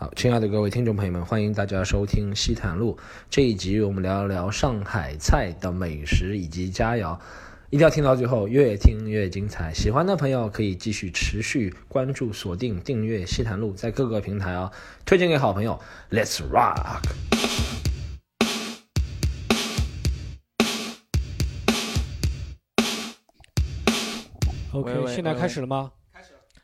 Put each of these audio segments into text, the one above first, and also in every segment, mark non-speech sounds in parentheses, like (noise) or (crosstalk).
好，亲爱的各位听众朋友们，欢迎大家收听《西坦路》这一集，我们聊一聊上海菜的美食以及佳肴，一定要听到最后，越听越精彩。喜欢的朋友可以继续持续关注、锁定、订阅《西坦路》在各个平台哦，推荐给好朋友。Let's rock！OK，喂喂现在开始了吗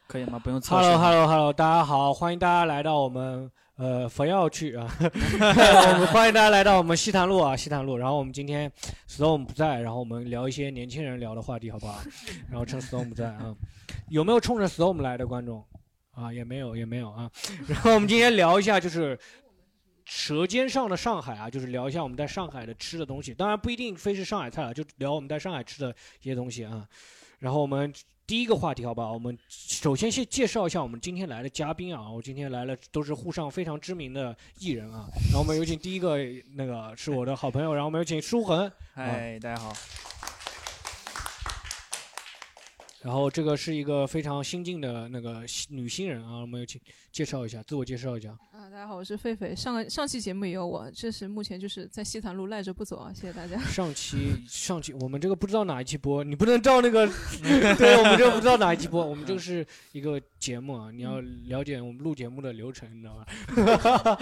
可以吗？不用测试。？Hello，Hello，Hello，大家好，欢迎大家来到我们呃佛耀去啊，我 (laughs) 们欢迎大家来到我们西坛路啊，西坛路。然后我们今天 Storm 不在，然后我们聊一些年轻人聊的话题，好不好？(laughs) 然后趁 Storm 不在啊，有没有冲着 Storm 来的观众啊？也没有，也没有啊。(laughs) 然后我们今天聊一下就是。舌尖上的上海啊，就是聊一下我们在上海的吃的东西，当然不一定非是上海菜了，就聊我们在上海吃的一些东西啊。然后我们第一个话题，好吧？我们首先先介绍一下我们今天来的嘉宾啊，我今天来了都是沪上非常知名的艺人啊。然后我们有请第一个那个是我的好朋友，然后我们有请舒恒，嗨，大家好。然后这个是一个非常新晋的那个新女新人啊，我们有请介绍一下，自我介绍一下。啊，大家好，我是狒狒。上个上期节目也有我，这是目前就是在西坛路赖着不走啊，谢谢大家。(laughs) 上期上期我们这个不知道哪一期播，你不能照那个，(laughs) 对我们这个不知道哪一期播，我们这个是一个节目啊，你要了解我们录节目的流程，你知道吗？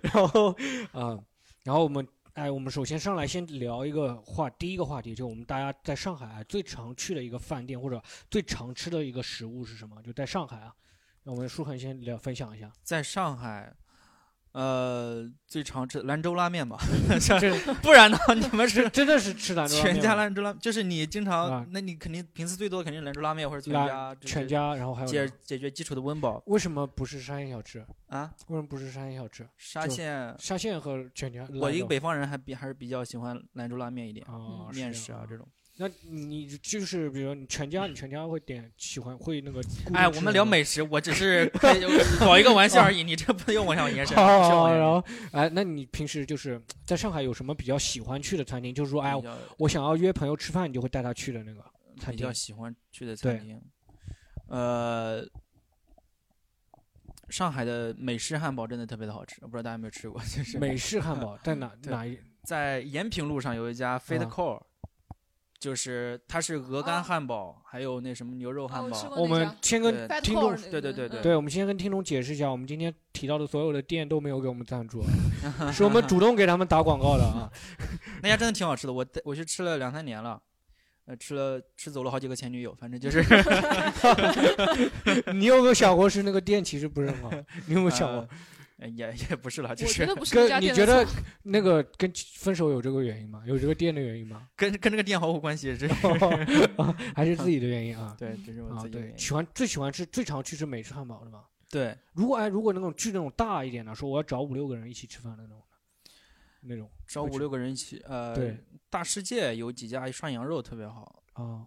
(laughs) 然后啊、然后我们哎，我们首先上来先聊一个话，第一个话题就我们大家在上海、最常去的一个饭店或者最常吃的一个食物是什么？就在上海啊，那我们舒恒先聊分享一下。在上海，呃，最常吃兰州拉面吧，(laughs) 不然呢？你们是是真的是吃兰州拉面全家兰州拉，就是你经常，啊那你肯定平时最多肯定兰州拉面或者全家，就是全家，然后还有解解决基础的温饱为什么不是沙县小吃？啊。为什么不是沙县小吃？沙县，沙县和全家，我一个北方人还比还是比较喜欢兰州拉面一点，哦，面食啊这种。那你就是比如你全家，你全家会点喜欢会那个哎，我们聊美食，我只是搞一个玩笑而已，你这不用往上延伸。好不需要好好，往上然后哎，那你平时就是在上海有什么比较喜欢去的餐厅？就是说，哎我想要约朋友吃饭，你就会带他去的那个餐厅比较。喜欢去的餐厅。呃，上海的美式汉堡真的特别的好吃，我不知道大家有没有吃过，就是美式汉堡在哪 (laughs) 哪一？在延平路上有一家啊 Core，、就是它是鹅肝哦汉堡，还有那什么牛肉汉堡。我我们先跟对听众对对对对我们先跟听众解释一下，我们今天提到的所有的店都没有给我们赞助，啊，是我们主动给他们打广告的啊。(laughs) 那家真的挺好吃的，我我去吃了两三年了。呃，吃了吃走了好几个前女友，反正就是 (laughs) (laughs) 你有没有想过是那个店其实不是很好？你有没有想过？呃也 (laughs) 也不是了，就是跟你觉得 (laughs) 那个跟分手有这个原因吗？有这个店的原因吗？跟跟这个店毫无关系，这 (laughs) 还是自己的原因啊？对，这是我啊，自己的原，因。对喜欢最喜欢吃最常去吃美式汉堡的嘛？对，如果哎，如果那种去那种大一点的，说我要找五六个人一起吃饭的那种，那种找五六个人一起，呃，对，大世界有几家涮羊肉特别好，啊，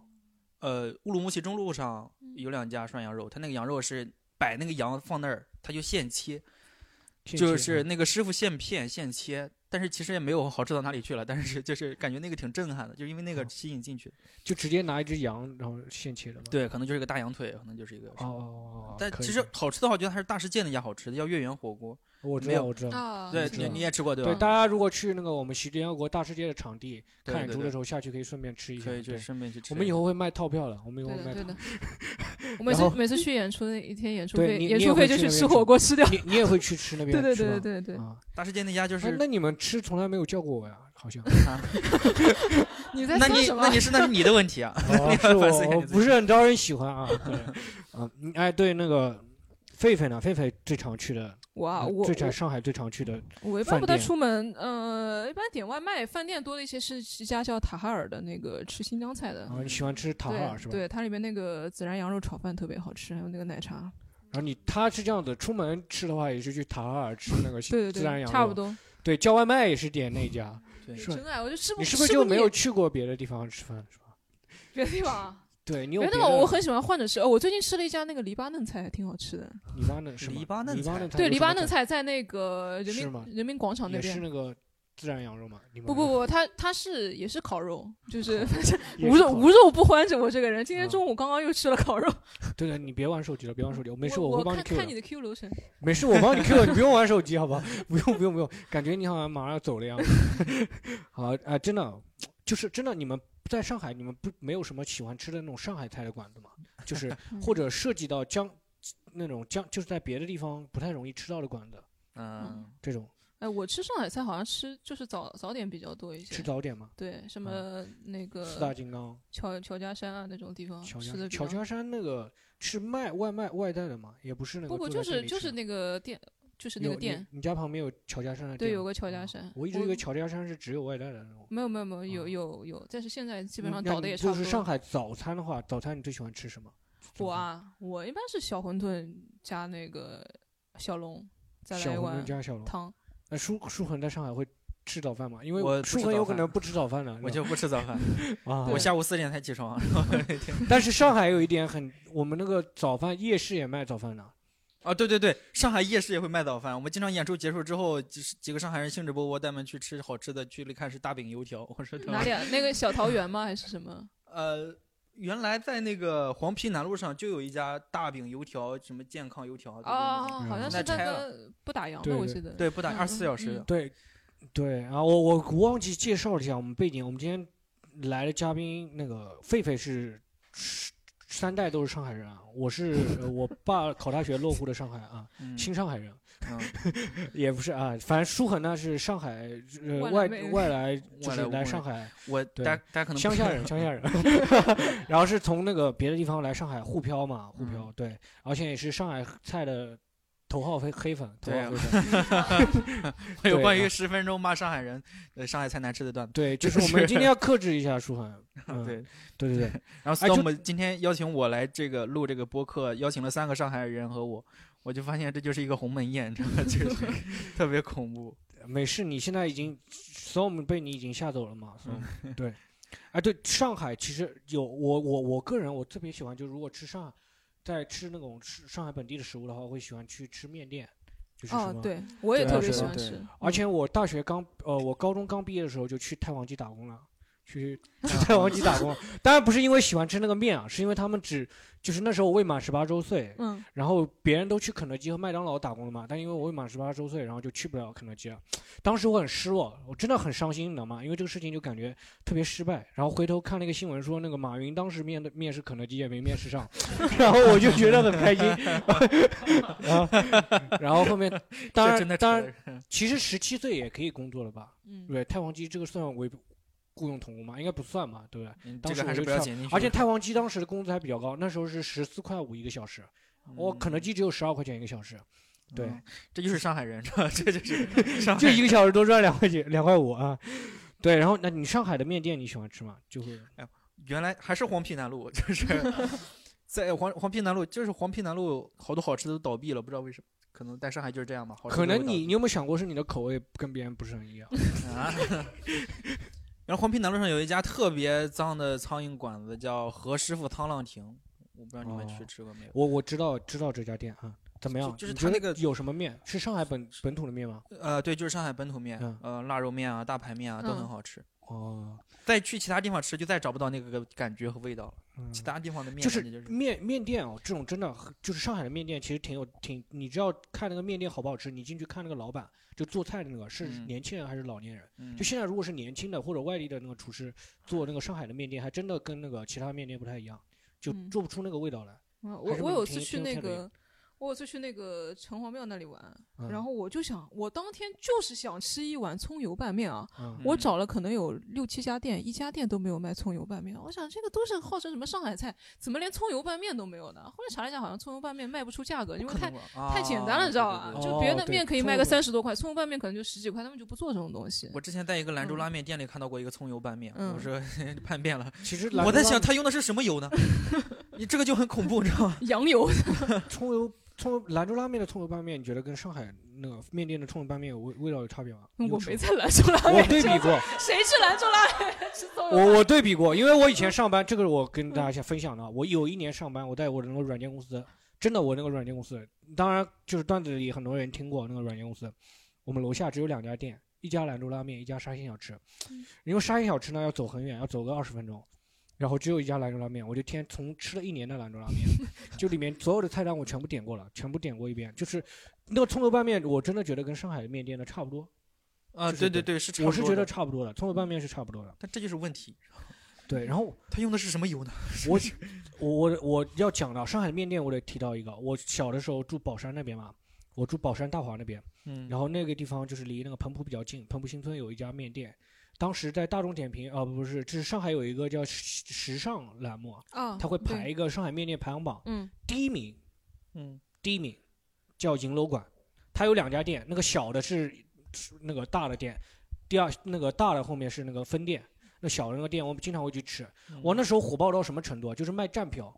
呃，乌鲁木齐中路上有两家涮羊肉，他那个羊肉是摆那个羊放那儿，他就现切，就是那个师傅现片现切，但是其实也没有好吃到哪里去了，但是就是 (laughs) 感觉那个挺震撼的，就因为那个哦吸引进去。就直接拿一只羊然后现切的吗。对，可能就是个大羊腿，可能就是一个。哦哦哦哦，但其实好吃的话，我觉得还是大世界那家好吃的，叫月圆火锅。我知道我知道。啊，对，你你也吃过对吧对，大家如果去那个我们西联合国大世界的场地看演出的时候，下去可以顺便吃一下。可以去对顺便去吃。我们以后会卖套票的，我们以后卖套的。(laughs) 我每次每次去演出那一天演出费，演出你也会费就去吃火锅吃掉。(laughs) 你你也会去吃那边对对是吧对对对对，啊，大世界那家就哎是那你们吃从来没有叫过我呀？好像。(laughs) 你在那你那？你是那是你的问题啊。我我你自己不是很招人喜欢啊。啊，嗯哎，对，那个狒狒呢？狒狒最常去的，哇，呃我最在上海最常去的，我我一般不太出门，呃，一般点外卖，饭店多的一些是一家叫塔哈尔的那个吃新疆菜的。啊，你喜欢吃塔哈尔是吧？对对，它里面那个孜然羊肉炒饭特别好吃，还有那个奶茶。然后你他是这样子，出门吃的话也是去塔哈尔吃那个对对对，孜然羊肉，差不。多。对，叫外卖也是点那家。对真爱，我就吃不你是不是就没有去过别的地方吃饭是吧？别的地方啊？对你有别别的的地方我很喜欢换着吃。哦，我最近吃了一家那个黎巴嫩菜，还挺好吃的。黎巴嫩是吗黎巴嫩菜黎巴嫩菜对，黎巴嫩菜在那个人民人民广场那边。也是那个孜然羊肉吗？不不不，他他是也是烤肉，就是 (laughs) 也是烤无肉无肉不欢。着我这个人，今天啊中午刚刚又吃了烤肉。(laughs) 对对，你别玩手机了，别玩手机，没事，我会帮你看 Q 的看你。的 Q 流程。没事，我帮你 Q，你不用玩手机，好吧？不用不用不用，感觉你好像马上要走了样子。(laughs) 好啊、真的，就是真的，你们在上海，你们不没有什么喜欢吃的那种上海菜的馆子吗？(laughs) 就是或者涉及到江那种江，就是在别的地方不太容易吃到的馆子，嗯，这种哎，我吃上海菜好像吃就是早早点比较多一些。吃早点吗？对，什么那个四大金刚、乔乔家山啊那种地方乔。家乔家山那个是卖外卖外带的吗？也不是那个不不，就是就是那个店，就是那个店。你，家旁边有乔家山的店对，有个乔家哦山。我一直以为乔家山是只有外带的那种。没有没有没有有哦有有，但是现在基本上倒的也差不多。就是上海早餐的话，早餐你最喜欢吃什么？(laughs) 我啊，我一般是小馄饨加那个小笼，再来小馄饨一碗加小笼。汤。那舒舒恒在上海会吃早饭吗？因为我不舒恒有可能不吃早饭的，我就不吃早饭，(laughs) 啊。我下午四点才起床。(laughs) 但是上海有一点很，我们那个早饭夜市也卖早饭的。啊，对对对，上海夜市也会卖早饭。我们经常演出结束之后，几十几个上海人兴致勃勃带我们去吃好吃的，去了看是大饼油条。我说哪里啊？那个小桃园吗？还是什么？(laughs) 呃，原来在那个黄陂南路上就有一家大饼油条，什么健康油条。哦，嗯好像是那个不打烊的，我记得。对，不打烊二十四小时。对，对啊，我我忘记介绍了一下我们背景。我们今天来的嘉宾，那个狒狒是是三代都是上海人啊，我是呃 (laughs) 我爸考大学落户的上海啊，嗯新上海人。嗯，也不是啊，反正舒恒呢是上海呃外外来外来，(laughs) 就是来上海我对大家大家可能不知道乡下人，乡下人，(laughs) 然后是从那个别的地方来上海沪漂嘛，沪漂嗯对，而且也是上海菜的头号黑黑粉，头号黑粉，(laughs) 有关于十分钟骂上海人，呃，上海菜难吃的段子。对，(laughs) 就是我们今天要克制一下舒恒，(laughs) 嗯对，对对对，然后哎就 Storm 今天邀请我来这个录这个播客，邀请了三个上海人和我，我就发现这就是一个鸿门宴，这个就是特别恐怖。没事，你现在已经 storm 被你已经吓走了嘛对，哎对，上海其实有我我我个人我特别喜欢，就如果吃上海在吃那种吃上海本地的食物的话，我会喜欢去吃面店，就是什么，哦对，我也对特别喜欢吃。而且我大学刚呃，我高中刚毕业的时候就去太皇鸡打工了，去去太皇鸡打工。(laughs) 当然不是因为喜欢吃那个面啊，是因为他们只就是那时候我未满十八周岁，嗯，然后别人都去肯德基和麦当劳打工了嘛，但因为我未满十八周岁，然后就去不了肯德基了。当时我很失落，我真的很伤心，你知道吗？因为这个事情就感觉特别失败。然后回头看那个新闻说，那个马云当时面的面试肯德基也没面试上，(laughs) 然后我就觉得很开心。(laughs) 然后然后后面当然当然其实十七岁也可以工作了吧？嗯对，太皇鸡这个算为雇佣童工吗？应该不算嘛，对不对？嗯当这个还是时我就跳不要剪进去。而且太皇鸡当时的工资还比较高，那时候是十四块五一个小时，我、肯德基只有十二块钱一个小时，对嗯，这就是上海人，这 (laughs) 这就是上海 (laughs) 就一个小时多赚两块钱，两块五啊。对，然后那你上海的面店你喜欢吃吗？就是原来还是黄陂南路，就是 (laughs) 在黄黄陂南路，就是黄陂南路好多好吃的都倒闭了，不知道为什么，可能在上海就是这样吧。可能你你有没有想过是你的口味跟别人不是很一样？啊。然后黄陂南路上有一家特别脏的苍蝇馆子，叫何师傅沧浪亭，我不知道你们去哦吃过没有？我我知道知道这家店啊，怎么样？就就是它那个有什么面？是上海本本土的面吗？呃，对，就是上海本土面，嗯呃，腊肉面啊、大排面啊都很嗯好吃。哦，再去其他地方吃，就再找不到那个感觉和味道了。嗯其他地方的面就是就是面面店哦，这种真的就是上海的面店，其实挺有挺，你只要看那个面店好不好吃，你进去看那个老板就做菜的那个是嗯年轻人还是老年人。嗯就现在如果是年轻的或者外地的那个厨师做那个上海的面店，还真的跟那个其他面店不太一样，就嗯做不出那个味道来。我是挺我有次去那个，我有次去那个城隍庙那里玩，嗯然后我就想，我当天就是想吃一碗葱油拌面啊。嗯我找了可能有六七家店，一家店都没有卖葱油拌面。我想这个都是号称什么上海菜，怎么连葱油拌面都没有呢？后来查了一下，好像葱油拌面卖不出价格，因为太太简单了，知道吧？吧？就别的面可以卖个三十多块，葱油拌面可能就十几块，他们就不做这种东西。我之前在一个兰州嗯拉面店里看到过一个葱油拌面，嗯我说 (laughs) 叛变了。其实我在想他用的是什么油呢？(laughs) 你这个就很恐怖，你知道吗？(laughs) 羊油，葱油葱油兰州拉面的葱油拌面，你觉得跟上海那个面店的葱油拌面有味味道有差别吗？我没在兰州拉面我对比过，谁去兰州拉面吃葱油我我对比过，因为我以前上班，这个我跟大家先分享的。我有一年上班，我在我的那个软件公司，真的我那个软件公司，当然就是段子里很多人听过那个软件公司。我们楼下只有两家店，一家兰州拉面，一家沙县小吃嗯。因为沙县小吃呢要走很远，要走个二十分钟，然后只有一家兰州拉面，我就天从吃了一年的兰州拉面，(laughs) 就里面所有的菜单我全部点过了，全部点过一遍，就是那个葱油拌面，我真的觉得跟上海的面店的差不多。啊，对对对，是差不多我是觉得，差不多的，葱油拌面是差不多的。但这就是问题。(laughs) 对，然后 (laughs) 他用的是什么油呢？我我我我要讲到上海的面店，我得提到一个，我小的时候住宝山那边嘛，我住宝山大华那边，嗯，然后那个地方就是离那个彭浦比较近，彭浦新村有一家面店，当时在大众点评啊、不是，这是上海有一个叫时时尚栏目，啊，它会排一个上海面店排行榜，嗯第一名嗯第一名叫银楼馆，它有两家店，那个小的是是那个大的店，第二那个大的后面是那个分店，那小的那个店我们经常会去吃。嗯我那时候火爆到什么程度啊？就是卖站票，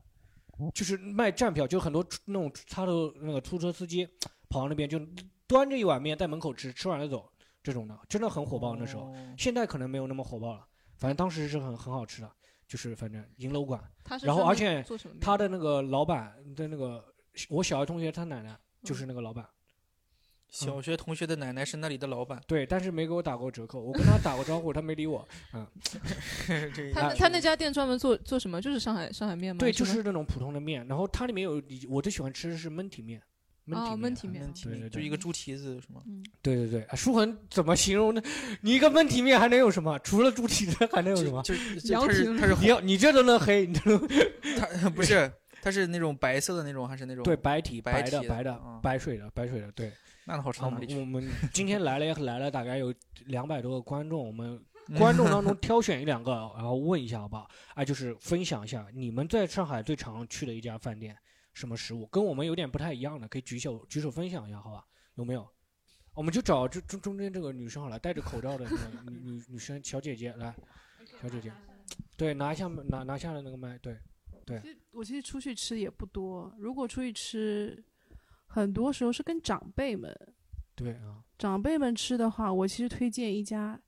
就是卖站票，就很多那种他的那个出租车司机跑到那边就端着一碗面在门口吃，吃完了走，这种的真的很火爆那时候。哦现在可能没有那么火爆了，反正当时是很很好吃的，就是反正银楼馆，他是然后而且做什么面他的那个老板的那个我小学同学他奶奶就是那个老板。小学同学的奶奶是那里的老板，对，但是没给我打过折扣，我跟他打过招呼，他没理我。(laughs) 嗯，(laughs) 他那他那家店专门做做什么？就是上海上海面吗？对，就是那种普通的面，然后它里面有我最喜欢吃的是焖体面，焖哦体面，啊焖体面焖体面对对对就一个猪蹄子是吗？嗯，对对对，啊舒恒怎么形容呢？(laughs) 你一个焖体面还能有什么？除了猪蹄子还能有什么？就就它是羊蹄它是你要你这都能黑，你这都 (laughs) 它 (laughs) 不是它是那种白色的那种还是那种对白体白的白的白水的白水的，对。那好吃到哪里去？我们今天来了也来了，大概有两百多个观众，我们嗯观众当中挑选一两个，然后问一下好不好？哎，就是分享一下你们在上海最常去的一家饭店，什么食物跟我们有点不太一样的，可以举手举手分享一下，好吧？有没有？我们就找这中中间这个女生好了，戴着口罩的那个 (laughs) 女女女生小姐姐来，小姐姐，(tsk) 对，拿一下拿拿下来那个麦，对，其实我其实出去吃也不多，如果出去吃，很多时候是跟长辈们，对啊，长辈们吃的话，我其实推荐一家，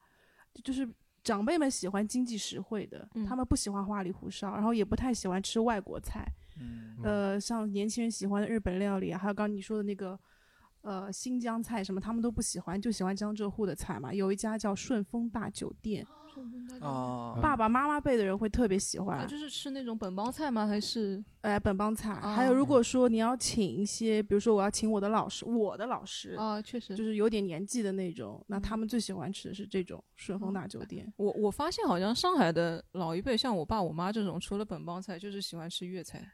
就是长辈们喜欢经济实惠的，嗯他们不喜欢花里胡哨，然后也不太喜欢吃外国菜，嗯呃，像年轻人喜欢的日本料理啊，还有刚刚你说的那个。呃，新疆菜什么他们都不喜欢，就喜欢江浙沪的菜嘛。有一家叫顺丰大酒店，哦，爸爸妈妈辈的人会特别喜欢。啊，就是吃那种本帮菜吗？还是哎，本帮菜。哦还有，如果说你要请一些，比如说我要请我的老师，我的老师，啊，确实就是有点年纪的那种，那嗯他们最喜欢吃的是这种顺丰大酒店。我我发现好像上海的老一辈，像我爸我妈这种，除了本帮菜，就是喜欢吃粤菜。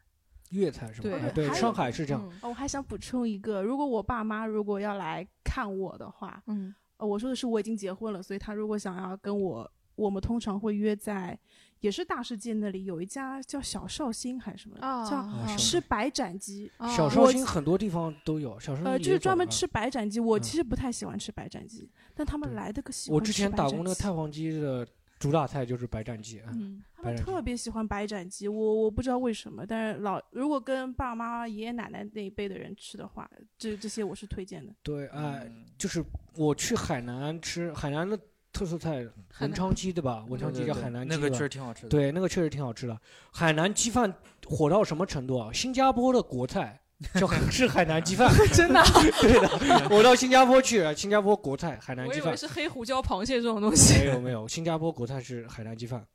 粤菜是吧？对上海是这样。嗯哦，我还想补充一个，如果我爸妈如果要来看我的话，嗯，呃，我说的是我已经结婚了，所以他如果想要跟我，我们通常会约在，也是大世界那里有一家叫小绍兴还是什么，啊叫啊吃白斩鸡。啊小绍兴很多地方都有，小绍兴呃，就是专门吃白斩鸡，我嗯其实不太喜欢吃白斩鸡，但他们来的可喜欢我之吃白斩前打工那个鸡太皇鸡的主打菜就是白斩鸡，嗯，嗯，他们特别喜欢白斩鸡，我我不知道为什么，但是老如果跟爸妈、爷爷奶奶那一辈的人吃的话，这这些我是推荐的。对，哎，嗯就是我去海南吃海南的特色菜文昌鸡对吧？文昌鸡叫海南鸡那个确实挺好吃的。对，那个确实挺好吃的。海南鸡饭火到什么程度啊？新加坡的国菜 (laughs) 叫是海南鸡饭，(laughs) 真的啊，对的。(laughs) 我到新加坡去，新加坡国菜海南鸡饭我以为，是黑胡椒螃蟹这种东西。没有没有，新加坡国菜是海南鸡饭，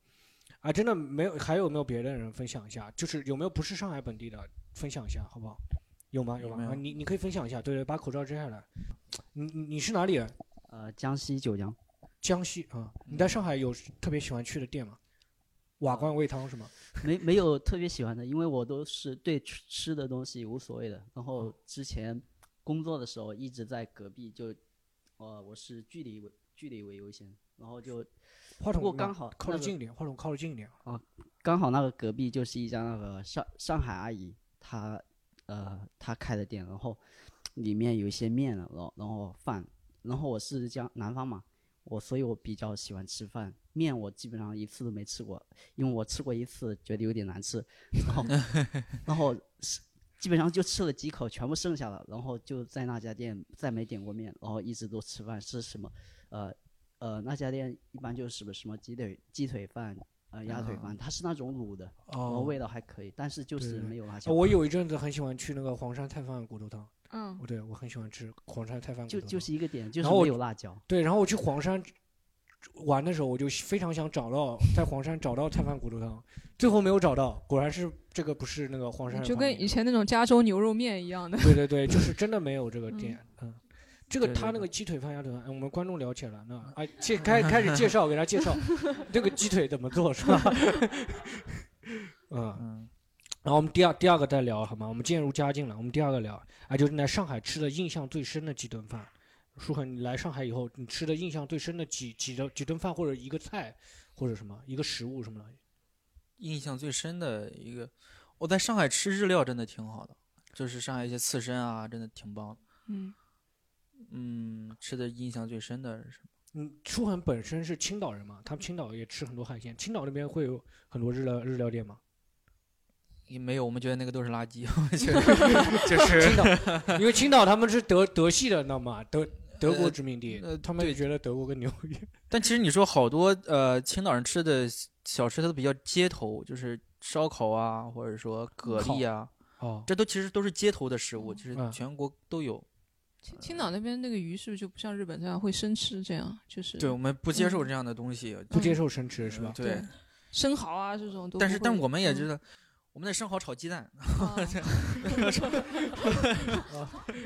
啊，真的没有，还有没有别的人分享一下？就是有没有不是上海本地的分享一下，好不好？有吗？有吗？有有啊，你你可以分享一下，对对，把口罩摘下来。你你你是哪里人？呃，江西九江，江西啊？你在上海有特别喜欢去的店吗？瓦罐煨汤是吗？没没有特别喜欢的，因为我都是对吃吃的东西无所谓的。然后之前工作的时候一直在隔壁，就呃我是距离为距离为优先，然后就话筒拿不过刚好那个靠得近一点，话筒靠得近一点啊。刚好那个隔壁就是一家那个上上海阿姨，她呃她开的店，然后里面有一些面了，然后然后饭，然后我是江南方嘛，我所以我比较喜欢吃饭，面我基本上一次都没吃过，因为我吃过一次觉得有点难吃，然后 (laughs) 然后是基本上就吃了几口，全部剩下了，然后就在那家店再没点过面，然后一直都吃饭是什么呃呃那家店一般就是什么什么鸡腿鸡腿饭。呃，鸭腿饭，它是那种卤的，然后哦味道还可以，但是就是没有辣椒。呃我有一阵子很喜欢去那个黄山菜饭骨头汤，嗯，对我很喜欢吃黄山菜饭骨头汤。就就是一个点，就是然后我没有辣椒。对，然后我去黄山玩的时候，我就非常想找到在黄山找到菜饭骨头汤，最后没有找到，果然是这个不是那个黄山就跟以前那种加州牛肉面一样的。对对对，就是真的没有这个嗯店，嗯。这个他那个鸡腿饭鸭腿我们观众聊起来了，那啊，介开开始介绍，给他介绍 (laughs) 这个鸡腿怎么做是吧？(laughs) 嗯，嗯，然后我们第二第二个再聊好吗？我们渐入佳境了，我们第二个聊啊，就是你在上海吃的印象最深的几顿饭。舒恒，你来上海以后，你吃的印象最深的几几顿几顿饭，或者一个菜，或者什么一个食物什么的，印象最深的一个，我在上海吃日料真的挺好的，就是上海一些刺身啊，真的挺棒的。嗯，嗯，吃的印象最深的是什么？嗯，舒恒本身是青岛人嘛，他们青岛也吃很多海鲜。青岛那边会有很多日料日料店吗？也没有，我们觉得那个都是垃圾，我觉得 (laughs) 就是 (laughs) 青岛，因为青岛他们是德德系的，你知道吗？德德国呃殖民地，呃他们也觉得德国更牛逼。但其实你说好多呃青岛人吃的小吃，它都比较街头，就是烧烤啊，或者说蛤蜊啊，哦，这都其实都是街头的食物，其实嗯全国都有。青青岛那边那个鱼是不是就不像日本这样会生吃？这样就是对我们不接受嗯这样的东西，不接受生吃是吧？对，生蚝啊这种都。但是但我们也嗯知道，我们的生蚝炒鸡蛋，啊有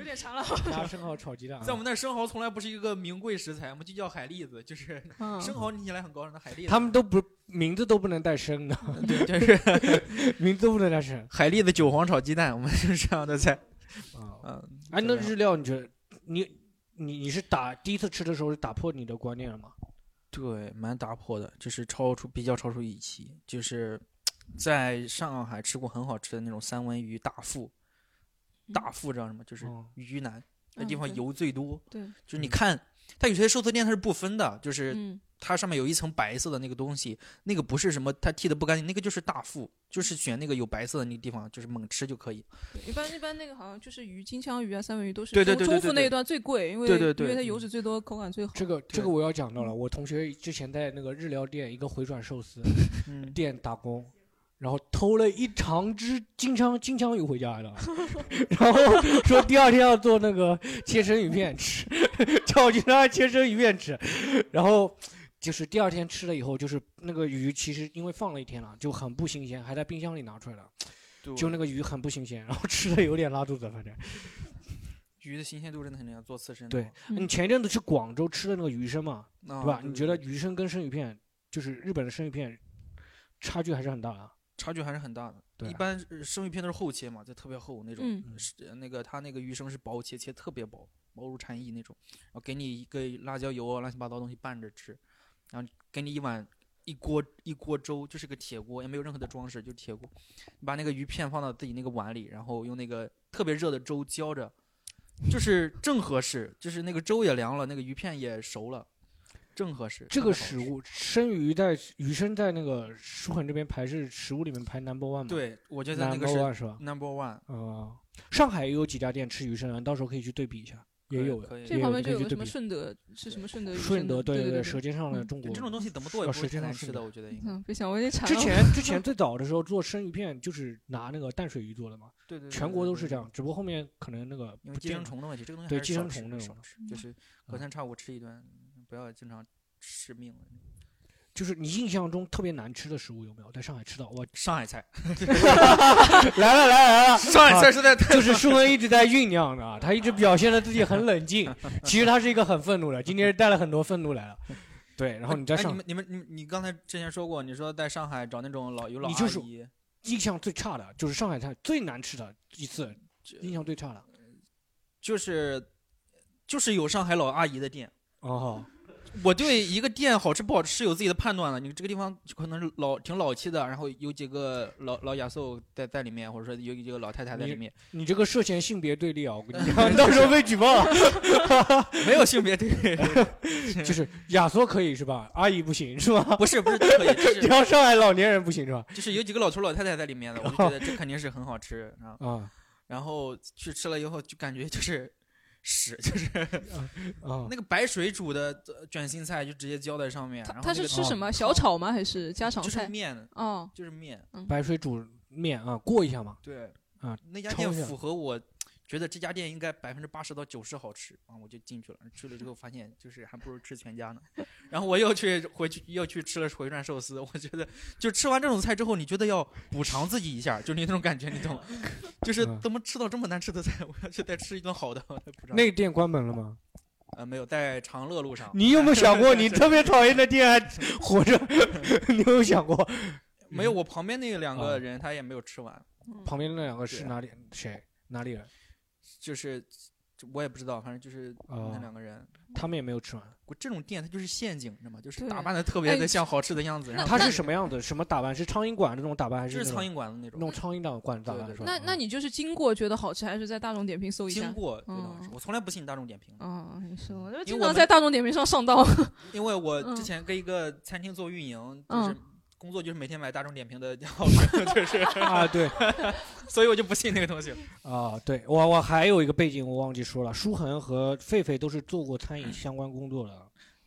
点长了。(laughs) 拿生蚝炒鸡蛋啊，在我们那儿生蚝从来不是一个名贵食材，我们就叫海蛎子，就是嗯生蚝听起来很高尚的海蛎子。他们都不名字都不能带生的，对，就是 (laughs) 名字都不能带生海蛎子韭黄炒鸡蛋，我们是这样的菜。啊。嗯，哎，那日料你觉得你你你是打第一次吃的时候是打破你的观念了吗？对，蛮打破的，就是超出比较超出预期，就是在上海吃过很好吃的那种三文鱼大腹，大腹知道什么？就是哦鱼腩，那嗯地方油最多。对，就是你嗯看，它有些寿司店它是不分的，就是嗯它上面有一层白色的那个东西，那个不是什么它剃的不干净，那个就是大腹，就是选那个有白色的那个地方，就是猛吃就可以。对一般一般那个好像就是鱼，金枪鱼啊、三文鱼都是对对中对对对对中腹那一段最贵，因为对对对因为它油脂最多，口感最好。这个这个我要讲到了，我同学之前在那个日料店一个回转寿司嗯，店打工，然后偷了一长只金枪金枪鱼回家了，(laughs) 然后说第二天要做那个切生鱼片吃，(laughs) 叫我去切生鱼片吃，然后就是第二天吃了以后，就是那个鱼其实因为放了一天了，就很不新鲜，还在冰箱里拿出来了，就那个鱼很不新鲜，然后吃的有点拉肚子，反正。(laughs) 鱼的新鲜度真的很重要，做刺身对，嗯你前一阵子去广州吃的那个鱼生嘛，啊对吧？对你觉得鱼生跟生鱼片，就是日本的生鱼片，差距还是很大的。差距还是很大的。对一般呃生鱼片都是厚切嘛，就特别厚那种。嗯是那个他那个鱼生是薄切，切特别薄，薄如蝉翼那种，然后给你一个辣椒油啊，乱七八糟东西拌着吃，然后给你一碗一锅一锅粥，就是个铁锅，也没有任何的装饰，就是铁锅，你把那个鱼片放到自己那个碗里，然后用那个特别热的粥浇着，就是正合适，就是那个粥也凉了，那个鱼片也熟了，正合适。这个食物生鱼在鱼生在那个舒恒这边排是食物里面排 number one 嘛？对，我觉得那，number one 是吧？number one。呃，上海也有几家店吃鱼生的，到时候可以去对比一下，也有的。这旁边就有个什么可以去对比顺德，是什么顺德鱼生？顺德对对对，舌尖上的嗯中国。这种东西怎么做也要不会舌尖上顺太难吃的，我觉得。嗯，别想，我有点馋之。前之前 (laughs) 最早的时候做生鱼片就是拿那个淡水鱼做的嘛，对对对，全国都是这样。只不过后面可能那个因为寄生虫的问题，这个东西对寄还是少吃生虫那种少吃，就是隔三差五吃一顿，不要经常吃命了。就是你印象中特别难吃的食物有没有？在上海吃到我上海菜，来了来了来了，(laughs) 上海菜实在太就是舒文一直在酝酿的啊，他一直表现的自己很冷静，(laughs) 其实他是一个很愤怒的，今天带了很多愤怒来了。对，然后你在上哎你们你们你你刚才之前说过，你说在上海找那种老有老阿你就是姨，印象最差的就是上海菜最难吃的一次，印象最差的。就是就是有上海老阿姨的店。哦，我对一个店好吃不好吃是有自己的判断的。你这个地方可能是老挺老气的，然后有几个老老亚寿在在里面，或者说有几个老太太在里面，你这个涉嫌性别对立啊！我跟你讲，(laughs) 你到时候被举报了。(laughs) 没有性别对立，(laughs) 就是亚索可以是吧？阿姨不行是吧？不是不是都可以，就是只要上海老年人不行是吧？就是有几个老头老太太在里面的，我就觉得这肯定是很好吃。啊然后去吃了以后就感觉就是屎，就是 (laughs) 啊！那个白水煮的呃卷心菜就直接浇在上面，他他然后那个是吃什么？小炒吗？还是家常就是菜？面，哦，就是面。白水煮面啊，过一下嘛。对啊，那家店符合我觉得这家店应该百分之八十到九十好吃啊，我就进去了。去了之后发现就是还不如吃全家呢。(laughs) 然后我又去回去又去吃了回转寿司，我觉得就吃完这种菜之后，你觉得要补偿自己一下，就你那种感觉，你懂？(laughs) 就是怎么吃到这么难吃的菜，我要去再吃一顿好的。那个店关门了吗？呃，没有，在长乐路上。你有没有想过，(laughs) 你特别讨厌的店还活着？你有没有想过？没有，我旁边那两个人他也没有吃完。旁边那两个是哪里？谁？哪里人？就是，我也不知道，反正就是那两个人，他们也没有吃完。这种店它就是陷阱，你知道吗？就是打扮的特别的像好吃的样子。它是什么样子？什么打扮？是苍蝇馆那种打扮，还是？是苍蝇馆的那种。那种苍蝇馆馆打扮。那那你就是经过觉得好吃，还是在大众点评搜一下？经过，我从来不信大众点评。哦，是，我就经常在大众点评上上当。(laughs) 因为我之前跟一个餐厅做运营，就是。工作就是每天买大众点评的好吃，(laughs) 就是啊，对，(laughs) 所以我就不信那个东西啊。对我，我还有一个背景，我忘记说了，舒恒和狒狒都是做过餐饮 (clears throat) 相关工作的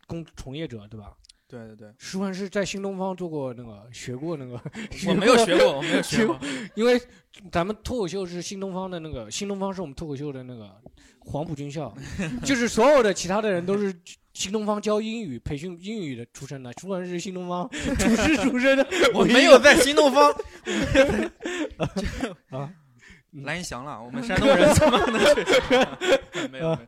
工从业者，对吧？对对对，舒恒是在新东方做过那个学过那个，我没有学过，我没有学过，(laughs) 因为咱们脱口秀是新东方的那个，新东方是我们脱口秀的那个黄埔军校，(laughs) 就是所有的其他的人都是。新东方教英语培训英语的出身的，除了是新东方厨师出身的，(laughs) 我没有在新东方。啊，蓝翔了，我们山东人怎么能去？没有，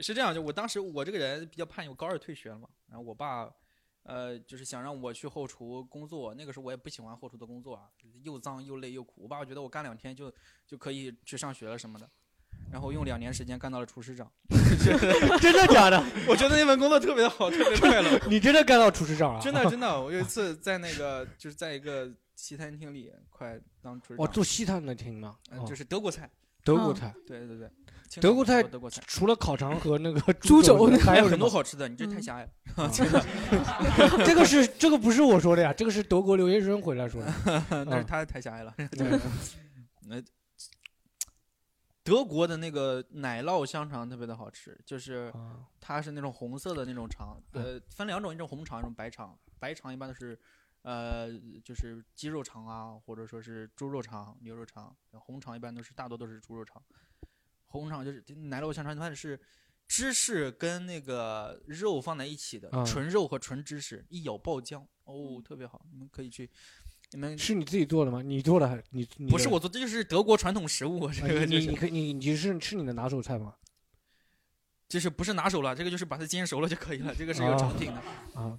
是这样，就我当时我这个人比较叛逆，我高二退学了嘛，然后我爸，呃，就是想让我去后厨工作，那个时候我也不喜欢后厨的工作啊，又脏又累又苦，我爸觉得我干两天就就可以去上学了什么的。然后用两年时间干到了厨师长，(laughs) 真的假的？(laughs) 我觉得那份工作特别好，特别快乐。(laughs) 你真的干到厨师长了？真的真的，我有一次在那个就是在一个西餐厅里，快当厨师。哦，做西餐的厅吗？就是德国菜。德国菜。对对对。德国菜，德国菜除了烤肠和那个 (laughs) 猪肘，还有很多好吃的。你这太狭隘了。(laughs) (laughs) 这个是这个不是我说的呀，这个是德国留学生回来说的。那是他太狭隘了。那。德国的那个奶酪香肠特别的好吃，就是它是那种红色的那种肠，呃，分两种，一种红肠，一种白肠。白肠一般都是，呃，就是鸡肉肠啊，或者说是猪肉肠、牛肉肠。红肠一般都是大多都是猪肉肠。红肠就是奶酪香肠，它是芝士跟那个肉放在一起的，纯肉和纯芝士，一咬爆浆，哦，特别好，你们可以去。你们是你自己做的吗？你做的还？你不是我做，这就是德国传统食物。这个你你可你你是吃你的拿手菜吗？就是不是拿手了，这个就是把它煎熟了就可以了。这个是有成品的啊。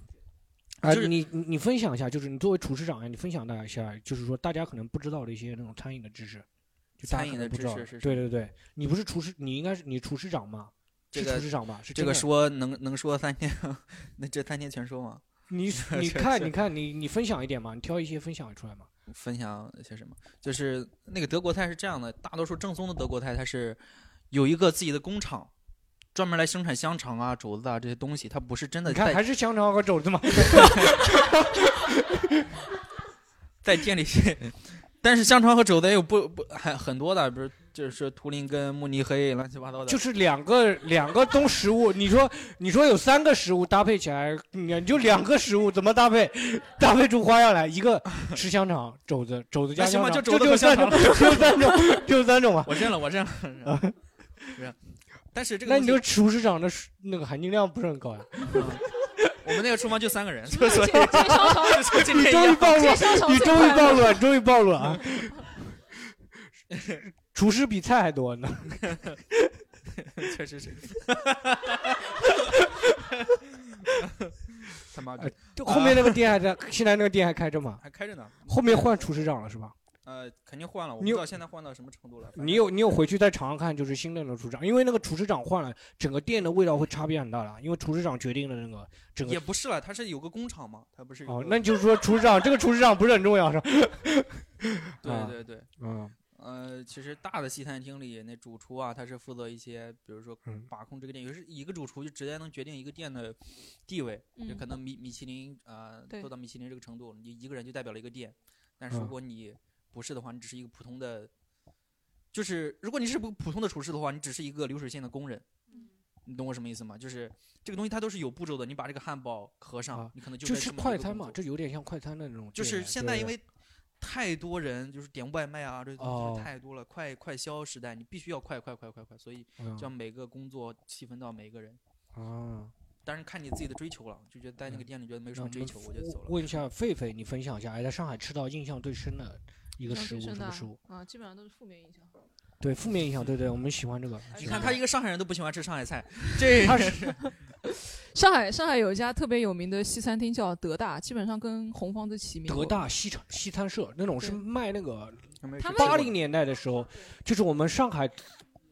啊，你你你分享一下，就是你作为厨师长呀，你分享大家一下，就是说大家可能不知道的一些那种餐饮的知识。餐饮的知识是？对对对，你不是厨师，你应该是你厨师长吗？这个厨师长吧？是这个说能能说三天，那这三天全说吗？(laughs) 你你看，你看，你你分享一点嘛？你挑一些分享出来嘛？分享一些什么？就是那个德国菜是这样的，大多数正宗的德国菜，它是有一个自己的工厂，专门来生产香肠啊、肘子啊这些东西，它不是真的。你看，还是香肠和肘子嘛。(laughs) 在店里，但是香肠和肘子也有不不还很多的，比如。就是图林跟慕尼黑乱七八糟的，就是两个两个东食物。你说你说有三个食物搭配起来，你就两个食物怎么搭配？搭配出花样来，一个 (laughs) 吃香肠、肘子、肘子加香肠，就就三种，就三种，(laughs) 就三种吧！我认了，(laughs) 我认了。不是，但是这个那你这个厨师长的那个含金量不是很高呀？我们那个厨房就三个人，(laughs) 你终于暴露了，你终于暴露了，(laughs) 终于暴露了啊！(laughs) 厨师比菜还多呢，确实是。他妈的，后面那个店还在，现在那个店还开着吗？还开着呢。后面换厨师长了是吧？呃，肯定换了。我不知道现在换到什么程度了。你有你有回去再尝尝看，就是新的那个厨师长，因为那个厨师长换了，整个店的味道会差别很大的。因为厨师长决定了那个整个。也不是了，他是有个工厂嘛，他不是。哦，那就是说厨师长这个厨师长不是很重要是吧？(laughs) 对对对，嗯。呃，其实大的西餐厅里，那主厨啊，他是负责一些，比如说把控这个店，有时一个主厨就直接能决定一个店的地位，就可能米米其林啊，做到米其林这个程度，你一个人就代表了一个店。但是如果你不是的话，你只是一个普通的，就是如果你是不普通的厨师的话，你只是一个流水线的工人。你懂我什么意思吗？就是这个东西它都是有步骤的，你把这个汉堡合上，你可能就是快餐嘛，这有点像快餐的那种。就是现在因为。太多人就是点外卖啊，这东哦西太多了，快快消时代，你必须要快快快快快，所以嗯将每个工作细分到每个人。啊，当然看你自己的追求了，就觉得在那个店里觉得没什么追求，我就走了。问一下狒狒，你分享一下，哎，在上海吃到印象最深的一个食物，什么食物？啊，基本上都是负面影响。对，负面影响，对对，我们喜欢这个。你看他一个上海人都不喜欢吃上海菜，(laughs) 这他是 (laughs) 上海上海有一家特别有名的西餐厅叫德大，基本上跟红房子齐名。德大西餐西餐社那种是卖那个他们八零年代的时候，就是我们上海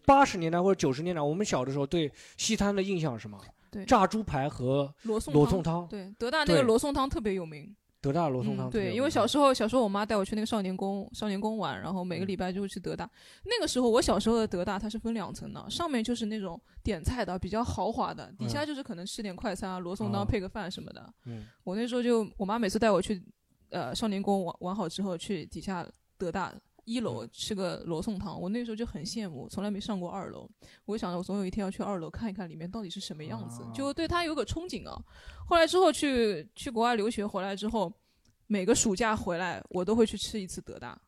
八十年代或者九十年代，我们小的时候对西餐的印象是什么？对炸猪排和罗宋罗宋汤。对，德大那个罗宋汤特别有名。德大罗宋汤嗯。对，因为小时候小时候我妈带我去那个少年宫少年宫玩，然后每个嗯礼拜就会去德大。那个时候我小时候的德大它是分两层的，上面就是那种点菜的比较豪华的，底下就是可能吃点快餐啊，罗宋汤配个饭什么的。嗯我那时候就我妈每次带我去，呃少年宫玩玩好之后去底下德大一楼嗯吃个罗宋汤，我那时候就很羡慕，从来没上过二楼。我想着我总有一天要去二楼看一看里面到底是什么样子，哦就对它有个憧憬啊。后来之后去去国外留学回来之后，每个暑假回来我都会去吃一次德大，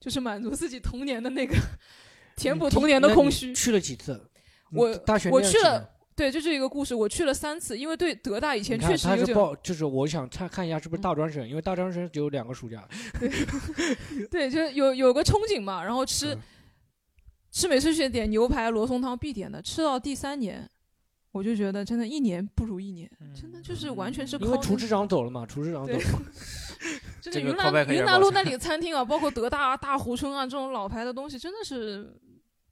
就是满足自己童年的那个 (laughs) 填补童年的空虚。去了几次？我大学我去了对，这是一个故事。我去了三次，因为对德大以前确实有点他是报，就是我想看看一下是不是嗯大专生，因为大专生只有两个暑假。(laughs) 对，就是有有个憧憬嘛，然后吃、嗯吃美食学点牛排、罗宋汤必点的，吃到第三年，我就觉得真的，一年不如一年，真的就是完全是靠因为厨师长走了嘛，厨师长走了嘛。(laughs) 这个真的云南云南路那里的餐厅啊，包括德大啊、大湖村啊这种老牌的东西，真的是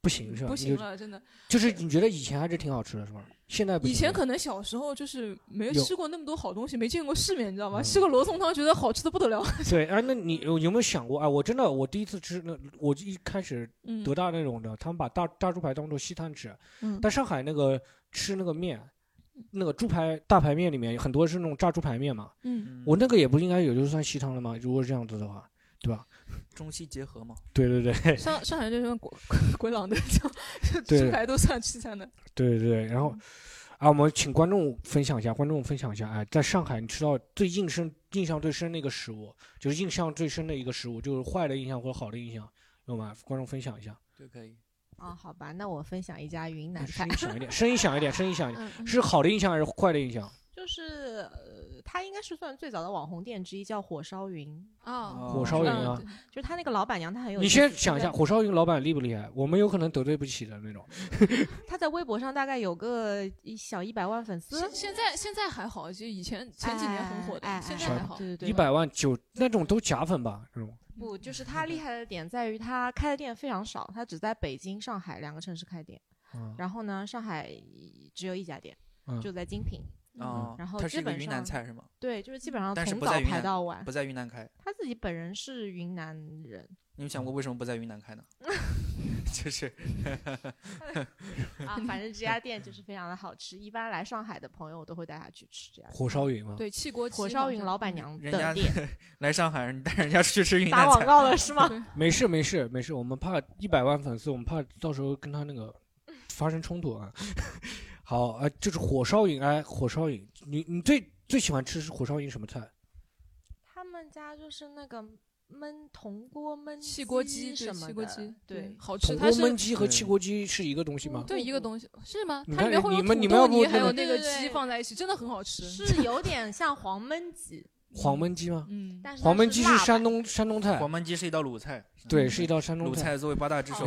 不行是吧？不行了，真的。就是你觉得以前还是挺好吃的，是吧？现在不以前可能小时候就是没吃过那么多好东西，没见过世面，你知道吗？嗯吃个罗宋汤觉得好吃的不得了。(laughs) 对，哎，那你有有没有想过？哎，我真的，我第一次吃那，我一开始嗯德大那种的，他们把大大猪排当做西餐吃，嗯但上海那个吃那个面，那个猪排大排面里面很多是那种炸猪排面嘛，嗯，我那个也不应该也就算西餐了吗？如果是这样子的话，对吧？中西结合嘛。对对对上上海这种鬼鬼佬的，就对猪排都算西餐的。对对对，然后啊，我们请观众分享一下，观众分享一下，哎，在上海你吃到最印深、印象最深的一个食物，就是印象最深的一个食物，就是坏的印象或者好的印象，有吗？观众分享一下，对，可以。啊，好吧，那我分享一家云南菜声音，响一点，声音响一点，声音响一点，(laughs) 是好的印象还是坏的印象？就是呃，它应该是算最早的网红店之一，叫火烧云啊火烧云啊嗯就是他那个老板娘，她很有你。先想一下，火烧云老板厉不厉害？我们有可能得罪不起的那种。(laughs) 他在微博上大概有个一小一百万粉丝，现现在现在还好，就以前前几年很火的，现在还好。对对对，一百万九那种都假粉吧？那种不，就是他厉害的点在于他开的店非常少，他只在北京、上海两个城市开店。嗯然后呢，上海只有一家店，嗯就在精品。啊，然后它是一个云南菜是吗？对，就是基本上但是从早不在云南排到晚不。在云南开。他自己本人是云南人你有想过为什么不在云南开呢？(laughs) 就是啊，反正这家店就是非常的好吃。一般来上海的朋友，我都会带他去吃这家。火烧云吗？对，汽锅火烧云老板娘人家的店，(laughs) 来上海，你带人家去吃云南打广。告了是吗？(laughs) 没事没事没事，我们怕一百万粉丝，我们怕到时候跟他那个发生冲突啊。好，呃，就是火烧云，哎，火烧云，你你最最喜欢吃是火烧云什么菜？他们家就是那个焖铜锅焖汽锅鸡，对，什么的汽锅鸡，对，好吃。铜锅它是焖鸡和对汽锅鸡是一个东西吗？对一个东西是吗？你看它里面会有你们你土豆泥，还有那个对对对鸡放在一起，真的很好吃。是有点像黄焖鸡，黄焖鸡吗？嗯，但是黄焖鸡是山东山东菜黄，焖鸡是一道鲁菜，对，嗯是一道山东。鲁菜作为八大之首，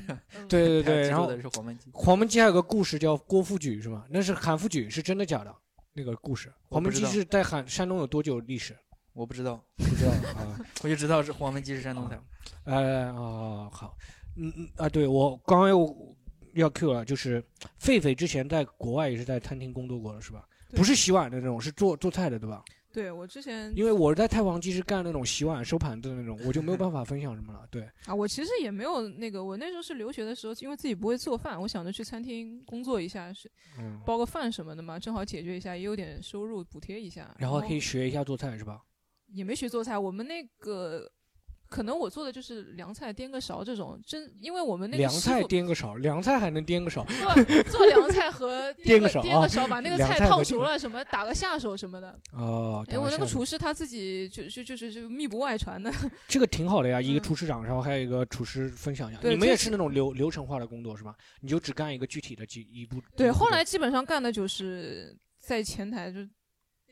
(laughs) 对对对，然后黄焖鸡。黄焖鸡还有个故事叫郭富举是吗？那是韩复举，是真的假的？那个故事，黄焖鸡是在韩山东有多久历史？我不知道，不知道 (laughs) 啊。我就知道是黄焖鸡是山东菜。呃哦好，嗯嗯啊，对我刚刚又要 Q 了，就是狒狒之前在国外也是在餐厅工作过的是吧？不是洗碗的那种，是做做菜的对吧？对我之前因为我在太皇鸡是干那种洗碗收盘子的那种，我就没有办法分享什么了。对，啊，我其实也没有那个，我那时候是留学的时候，因为自己不会做饭，我想着去餐厅工作一下，是嗯，包个饭什么的嘛，正好解决一下，也有点收入补贴一下。然后可以学一下做菜是吧？也没学做菜，我们那个可能我做的就是凉菜颠个勺这种，真因为我们那个凉菜颠个勺，凉菜还能颠个勺，做做凉菜和 (laughs) 颠个个勺啊颠个勺，把那个 (laughs) 菜烫熟了，什么打个下手什么的。哦，哎，我那个厨师他自己就就就是就密不外传的。(laughs) 这个挺好的呀，一个嗯厨师长，然后还有一个厨师分享一下。你们也是那种流流程化的工作是吧？你就只干一个具体的几一步。对，后来基本上干的就是在前台，就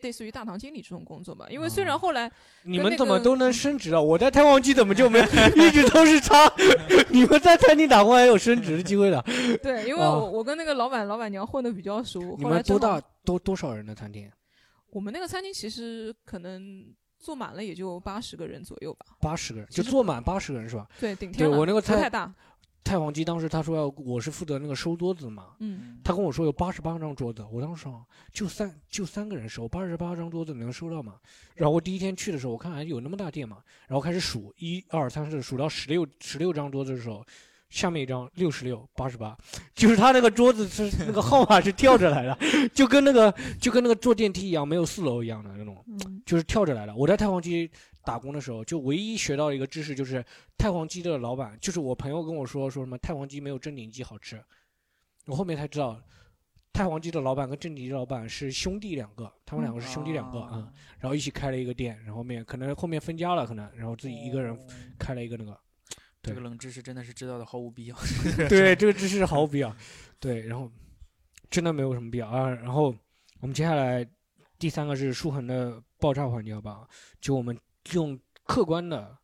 类似于大堂经理这种工作吧。因为虽然哦后来你跟那个们怎么都能升职啊？我在太皇机怎么就没有，(laughs) 一直都是差。(laughs) 你们在餐厅打工还有升职的机会的？(laughs) 对，因为啊我我跟那个老板老板娘混的比较熟，你后来多大？多多少人的餐厅？我们那个餐厅其实可能坐满了也就八十个人左右吧。八十个人，就坐满八十个人是吧？对，顶天了我那个菜不太大。太皇鸡当时他说要我是负责那个收桌子嘛，嗯，他跟我说有八十八张桌子，我当时想就三就三个人收，八十八张桌子能收到吗？然后我第一天去的时候，我看还有那么大店嘛，然后开始数一二三四，数到十六十六张桌子的时候，下面一张六十六八十八，就是他那个桌子是那个号码是跳着来的，(laughs) 就跟那个就跟那个坐电梯一样，没有四楼一样的那种，嗯。就是跳着来的。我在太皇机打工的时候，就唯一学到一个知识就是太皇鸡的老板，就是我朋友跟我说说什么太皇鸡没有正鼎鸡好吃，我后面才知道，太皇鸡的老板跟正鼎鸡的老板是兄弟两个，他们两个是兄弟两个啊、嗯然后一起开了一个店，然后面可能后面分家了，可能然后自己一个人开了一个那个，这个冷知识真的是知道的毫无必要。(laughs) 对这个知识毫无必要，对，然后真的没有什么必要啊。然后我们接下来第三个是舒恒的爆炸环节，好不好？就我们用客观的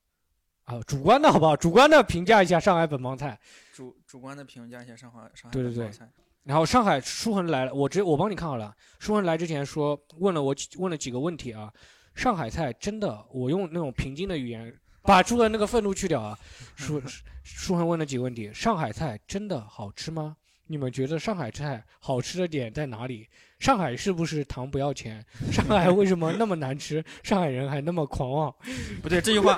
啊主观的好不好？主观的评价一下上海本帮菜。主主观的评价一下上海上海对对对本帮菜然后上海舒恒来了，我直我帮你看好了。舒恒来之前说问了我问了几个问题啊，上海菜真的，我用那种平静的语言把舒恒那个愤怒去掉啊。舒 (laughs) 舒恒问了几个问题，上海菜真的好吃吗？你们觉得上海菜好吃的点在哪里？上海是不是糖不要钱？上海为什么那么难吃？上海人还那么狂妄？不对，这句话，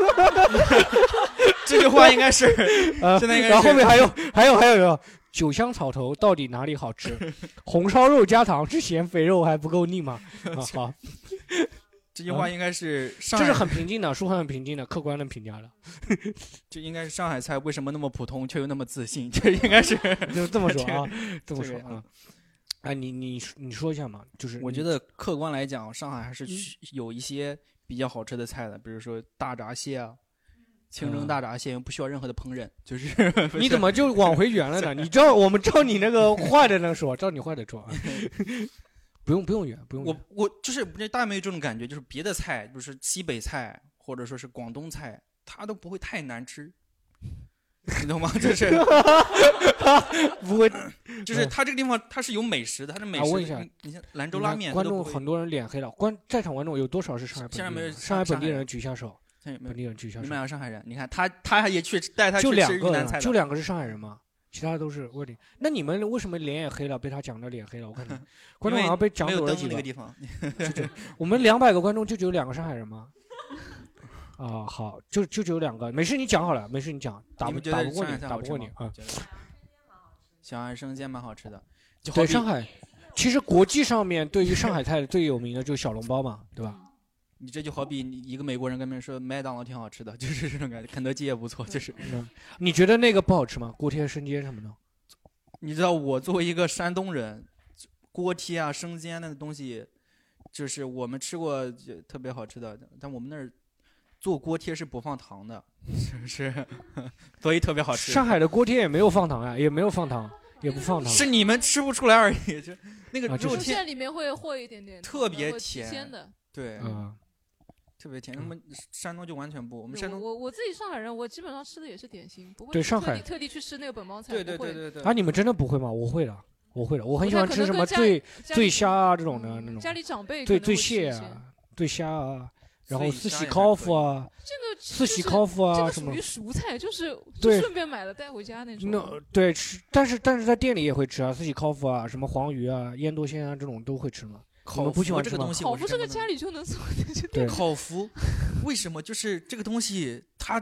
(laughs) 这句话应该是 (laughs) 呃，现在应该然后后是面还有还有还有有酒香草头到底哪里好吃？红烧肉加糖是嫌肥肉还不够腻吗？啊，好，(laughs) 这句话应该是上海，这是很平静的，舒涵很平静的，客观的评价的，这应该是上海菜为什么那么普通却又那么自信？这应该是就这么说啊，这么这个说啊。哎，你你你说一下嘛，就是我觉得得客观来讲，上海还是需有一些比较好吃的菜的，比如说大闸蟹啊，清蒸嗯大闸蟹不需要任何的烹饪，就是 (laughs) 你怎么就往回圆了呢？你照我们照你那个坏的那说，照你坏的说啊，(laughs) 不用不用圆，不用我圆。我就是不知道大家没有这种感觉，就是别的菜，就是西北菜或者说是广东菜，它都不会太难吃，你懂吗？就是 (laughs) 不会就是它这个地方它是有美食的，它是美食。啊问一下你你像兰州拉面，观众很多人脸黑了，观在场观众有多少是上海现在没有本地人？上海本地人举下手，本地人举下手你们。俩上海人，你看他他也去带他就去吃云南菜的，就两个是上海人吗？其他都是外地。那你们为什么脸也黑了？被他讲的脸黑了？我看你 (laughs) 观众好像被讲走了几个。地方。(laughs) 我们两百个观众就只有两个上海人吗？啊，好，就就只有两个，没事，你讲好了，没事，你讲，打不你们觉打不过你，打不过你啊。小海生煎蛮好吃的，就好对，比上海，其实国际上面对于上海菜 (laughs) 最有名的就是小笼包嘛，对吧？你这就好比你一个美国人跟别人说麦当劳挺好吃的，就是这种感觉。肯德基也不错，就是嗯，你觉得那个不好吃吗？锅贴、生煎什么的？你知道我作为一个山东人，锅贴啊、生煎那个东西，就是我们吃过就特别好吃的，但我们那儿做锅贴是不放糖的，是不是？(laughs) 所以特别好吃。上海的锅贴也没有放糖呀，也没有放糖，也不放糖。是你们吃不出来而已，就那个啊就是肉贴有些里面会和一点点特别甜的。对，嗯，特别甜。那么山东就完全不，我们山东我我我自己上海人，我基本上吃的也是点心，不会对上海特地特地去吃那个本帮菜。对对不会对对对啊，你们真的不会吗？我会的，我会的，我很喜欢吃什么醉醉虾啊这种的嗯那种，家里长辈对醉蟹啊，醉虾啊，然后醉四喜烤麸啊，这个四喜就是烤麸啊什么这个属于。熟菜，就是对就顺便买了带回家那种。那对吃，但是但是在店里也会吃啊，四喜烤麸啊，什么黄鱼啊、腌多鲜啊这种都会吃嘛。你烤们不喜麸欢吃吗这个东西，烤麸这个家里就能做 (laughs) 对烤麸为什么就是这个东西它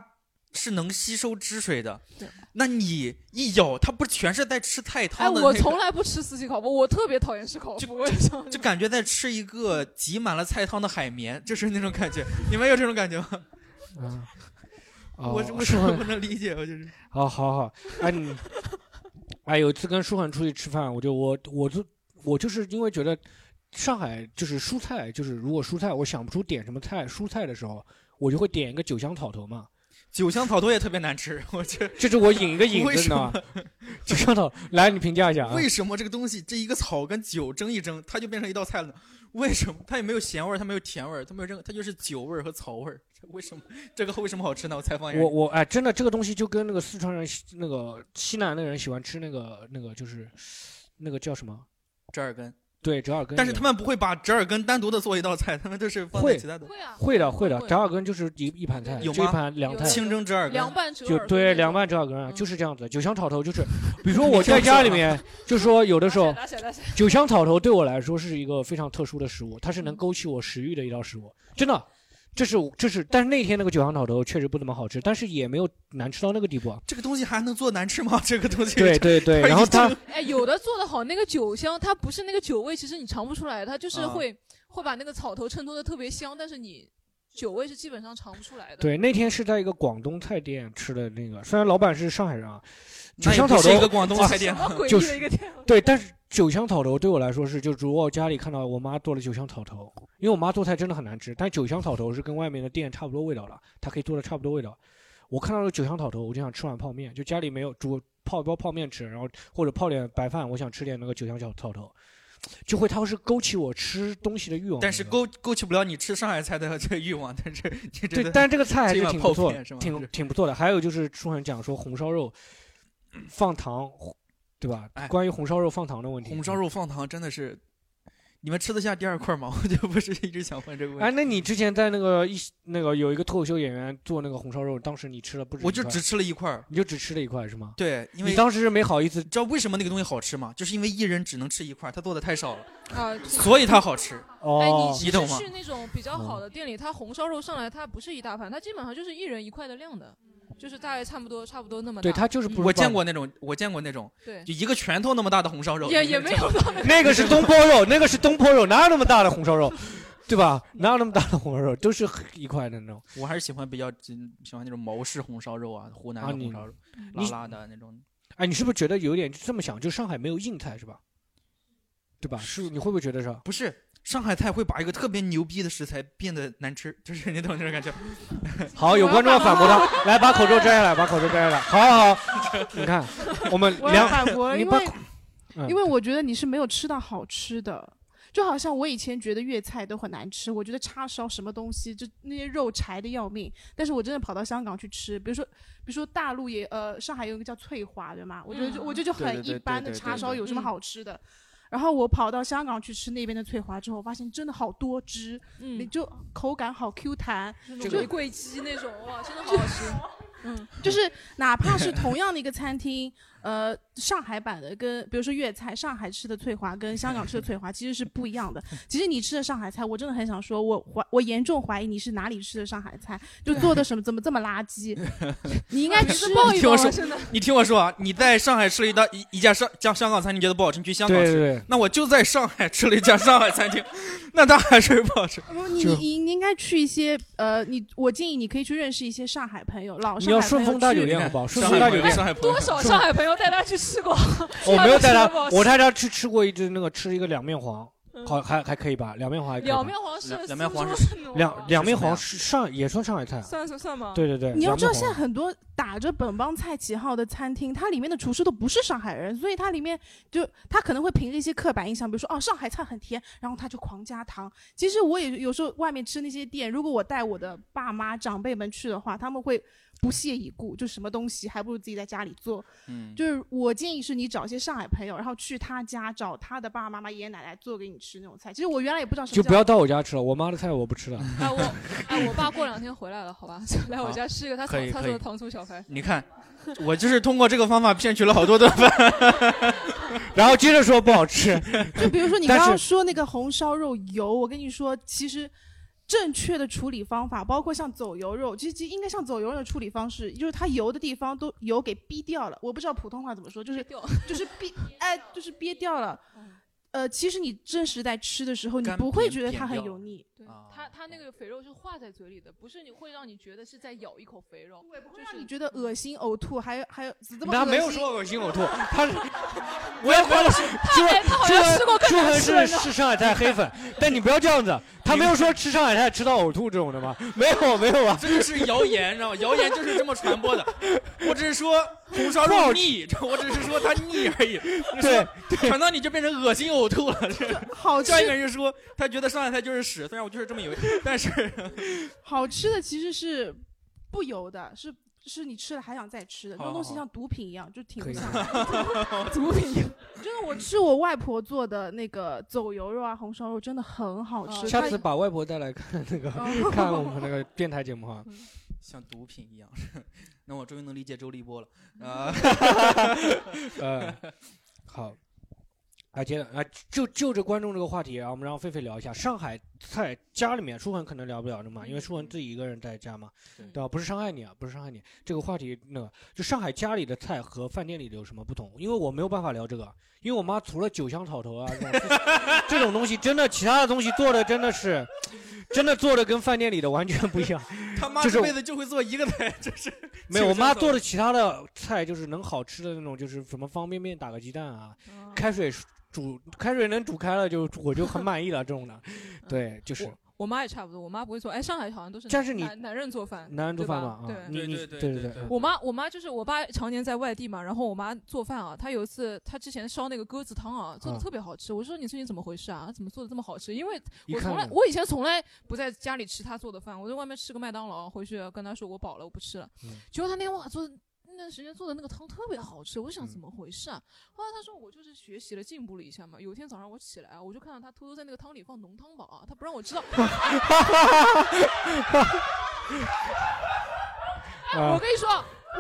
是能吸收汁水的对？那你一咬，它不全是在吃菜哎，汤的、那个我从来不吃四喜烤麸，我特别讨厌吃烤就麸，为什么？就感觉在吃一个挤满了菜汤的海绵，就是那种感觉。你们有这种感觉吗？啊，哦我我不能理解，我就是。好好好，哎你，哎有一次跟舒恒出去吃饭，我就我我就我就是因为觉得上海就是蔬菜，就是如果蔬菜我想不出点什么菜蔬菜的时候，我就会点一个九香草头嘛。九香草头也特别难吃，(laughs) 我这这是我引一个引子，为什你知道吗么？？(laughs) 九香草，来你评价一下啊。为什么这个东西这一个草跟酒蒸一蒸，它就变成一道菜了呢？为什么它也没有咸味儿，它没有甜味儿，它没有任何，它就是酒味儿和草味儿。(laughs) 为什么这个为什么好吃呢？我采访一下。我我哎，真的这个东西就跟那个四川人那个西南的人喜欢吃那个那个就是那个叫什么？折耳根，对，折耳根。但是他们不会把折耳根单独的做一道菜，他们就是放在会其他的。会啊，会的会的，折耳根就是一一盘菜，有就一盘凉菜。清蒸折耳根凉，拌折就对凉拌折耳根就是这样子。九香草头就是，比如说 (laughs) 我在家里面，就说有的时候打起来打起来九香草头对我来说是一个非常特殊的食物，它是能勾起我食欲的一道食物，真的。这是这是，但是那天那个九香草头确实不怎么好吃，但是也没有难吃到那个地步啊。这个东西还能做难吃吗？这个东西对对对，(laughs) 然后它有的做的好，那个酒香，它不是那个酒味，其实你尝不出来，它就是啊会、会把那个草头衬托的特别香，但是你酒味是基本上尝不出来的。对那天是在一个广东菜店吃的那个，虽然老板是上海人啊，九那也香草头不是一个广东菜店 (laughs) 就是一个店？对，但是酒香草头对我来说是，就如果家里看到我妈做了酒香草头，因为我妈做菜真的很难吃，但酒香草头是跟外面的店差不多味道的，它可以做的差不多味道。我看到了酒香草头，我就想吃碗泡面，就家里没有煮泡一包泡面吃，然后或者泡点白饭，我想吃点那个酒香草头，就会它会是勾起我吃东西的欲望。但是勾勾起不了你吃上海菜的这个欲望，(laughs) 但是你对，但是这个菜还是挺不错挺挺不错的。还有就是书上讲说红烧肉放糖，对吧？哎关于红烧肉放糖的问题，红烧肉放糖真的是，你们吃得下第二块吗？(laughs) 我就不是一直想问这个问题。哎，那你之前在那个一那个有一个脱口秀演员做那个红烧肉，当时你吃了不止我就只吃了一块儿，你就只吃了一块是吗？对，因为你当时是没好意思知道为什么那个东西好吃吗？就是因为一人只能吃一块，他做的太少了，啊，(laughs) 所以它好吃。哎，哦你，其你懂吗去那种比较好的店里，他红烧肉上来，它不是一大盘，它基本上就是一人一块的量的，就是大概差不多差不多那么大。对他就是不是我见过那种，我见过那种，对，就一个拳头那么大的红烧肉，也也没有到那个那个是东坡肉，那个是东坡肉，哪有那么大的红烧肉，(laughs) 对吧？哪有那么大的红烧肉，都是一块的那种。我还是喜欢比较喜喜欢那种毛氏红烧肉啊，湖南的红烧肉，辣辣的那种。哎，你是不是觉得有点这么想？就上海没有硬菜是吧？对吧？是你会不会觉得是吧？不是上海菜会把一个特别牛逼的食材变得难吃，就是你懂这种感觉。(laughs) 好，有观众要反驳他，来把口罩摘下来，把口罩摘下来。好好好，你看我们我要两，反驳，因为你把口嗯因为我觉得你是没有吃到好吃的。就好像我以前觉得粤菜都很难吃，我觉得叉烧什么东西，就那些肉柴的要命。但是我真的跑到香港去吃，比如说，比如说大陆也呃，上海有一个叫翠华，对吗？我觉得就、嗯我觉得就很一般的叉烧有什么嗯好吃的？然后我跑到香港去吃那边的翠华之后，发现真的好多汁，你嗯，就口感好 Q 弹，这个这玫瑰鸡那种哇，真的好好吃。嗯，就是哪怕是同样的一个餐厅，呃，上海版的跟比如说粤菜，上海吃的翠华跟香港吃的翠华其实是不一样的。(laughs) 其实你吃的上海菜，我真的很想说，我怀我严重怀疑你是哪里吃的上海菜，就做的什么怎么这么垃圾？(laughs) 你应该吃抱一听我说抱啊，真的。你听我说啊，你在上海吃了一道一一家上家香港餐厅觉得不好吃，你去香港吃。对对对，那我就在上海吃了一家上海餐厅，(laughs) 那它还是不好吃。不你你你应该去一些呃，你我建议你可以去认识一些上海朋友，老上海朋友顺丰大去酒店好不好？顺丰大酒店，上海朋友多少上海朋友带他去吃过？我没有带他我带他去吃过一只那个吃一个两面黄，嗯好还还可以吧？两面黄还可以吧。两面黄是两两面黄苏州的那种两两面黄是上也算上海菜算。算是算吗？对对对，你要知道，现在很多打着本帮菜旗号的餐厅，它里面的厨师都不是上海人，所以它里面就他可能会凭着一些刻板印象，比如说哦上海菜很甜，然后他就狂加糖。其实我也有时候外面吃那些店，如果我带我的爸妈长辈们去的话，他们会不屑一顾，就什么东西还不如自己在家里做。嗯，就是我建议是你找一些上海朋友，然后去他家找他的爸爸妈妈、爷爷奶奶做给你吃那种菜。其实我原来也不知道什么就不要到我家吃了，我妈的菜我不吃了。(laughs) (laughs) 啊我啊我爸过两天回来了，好吧，来我家吃一个他可以可以他做的糖醋小排。你看，我就是通过这个方法骗取了好多顿饭。(laughs) 然后接着说不好吃，就比如说你刚刚说那个红烧肉油，我跟你说，其实正确的处理方法，包括像走油肉，其实应该像走油肉的处理方式，就是它油的地方都油给逼掉了。我不知道普通话怎么说，就是就是逼，(laughs) 哎，就是憋掉了。呃，其实你真实在吃的时候，你不会觉得它很油腻，对啊它它那个肥肉是化在嘴里的，不是你会让你觉得是在咬一口肥肉，对，不会就是让你觉得恶心、呕吐，还有还有怎么他恶心没有说恶心呕吐，(laughs) 他是我也没有说朱哎他好像吃过更朱恒难吃的是是上海菜黑粉，(laughs) 但你不要这样子，他没有说吃上海菜吃到呕吐这种的吗？没有没有啊，这就是谣言，你知道吗？谣言就是这么传播的。我只是说红烧肉腻，这 (laughs) 我只是说它腻而已。对，传到你就变成恶心呕吐了。这好吃叫一个人就说他觉得上海菜就是屎，虽然我就是这么以为，但是 (laughs) 好吃的其实是不油的，是是你吃了还想再吃的，这好好种东西像毒品一样，就停可以不下 (laughs) 来。毒品，真的，我吃我外婆做的那个走油肉啊、红烧肉，真的很好吃。下次把外婆带来看那个哦看我们那个电台节目哈。像毒品一样。(laughs) 那我终于能理解周立波了。(laughs) 啊、(laughs) 呃，好，啊，接着啊，就就着观众这个话题啊，我们让狒狒聊一下上海菜家里面，舒恒可能聊不了的嘛，因为舒恒自己一个人在家嘛，对对吧？不是伤害你啊，不是伤害你。这个话题，那个就上海家里的菜和饭店里的有什么不同？因为我没有办法聊这个，因为我妈除了酒香草头啊这种 (laughs) 这种东西，真的其他的东西做的真的是，真的做的跟饭店里的完全不一样。(laughs) 他妈就是这辈子就会做一个菜，这是没有，我妈做的其他的菜就是能好吃的那种，就是什么方便面打个鸡蛋啊，开水煮开水能煮开了就我就很满意了这种的，对，就是我我妈也差不多，我妈不会做。哎，上海好像都是但是你男男人做饭，男人做饭嘛啊，对你你对对对对对对，我妈，我妈就是我爸常年在外地嘛，然后我妈做饭啊，她有一次她之前烧那个鸽子汤啊，做的啊特别好吃。我说你最近怎么回事啊？怎么做的这么好吃？因为我从来我以前从来不在家里吃她做的饭，我在外面吃个麦当劳，回去跟她说我饱了，我不吃了。嗯结果她那天哇做的那段时间做的那个汤特别好吃，我想嗯怎么回事啊？后来他说我就是学习了进步了一下嘛。有一天早上我起来啊，我就看到他偷偷在那个汤里放浓汤宝啊，他不让我知道。哎，(laughs) 我啊跟你说，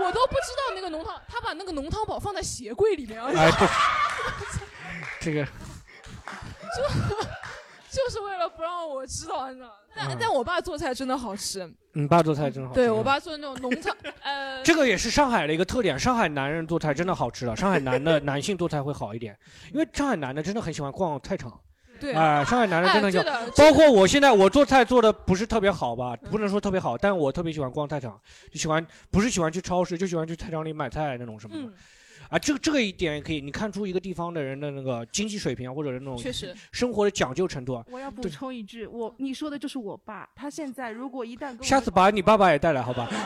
我都不知道那个浓汤，他把那个浓汤宝放在鞋柜里面啊，哎对，(laughs) 这个就 (laughs) 是为了不让我知道，你知道吗？但、嗯。但我爸做菜真的好吃，你爸做菜真好吃，对我爸做的那种浓汤，(laughs) 呃，这个也是上海的一个特点，上海男人做菜真的好吃的，上海男的 (laughs) 男性做菜会好一点，因为上海男的真的很喜欢逛菜场，对。啊、上海男人真的哎，就包括我现在我做菜做的不是特别好吧，不能说特别好，但我特别喜欢逛菜场，就喜欢不是喜欢去超市，就喜欢去菜场里买菜那种什么的。嗯，啊，这个这个一点也可以，你看出一个地方的人的那个经济水平啊，或者是那种确实，生活的讲究程度啊。我要补充一句，我你说的就是我爸，他现在如果一旦跟我下次把你爸爸也带来，好吧？(laughs)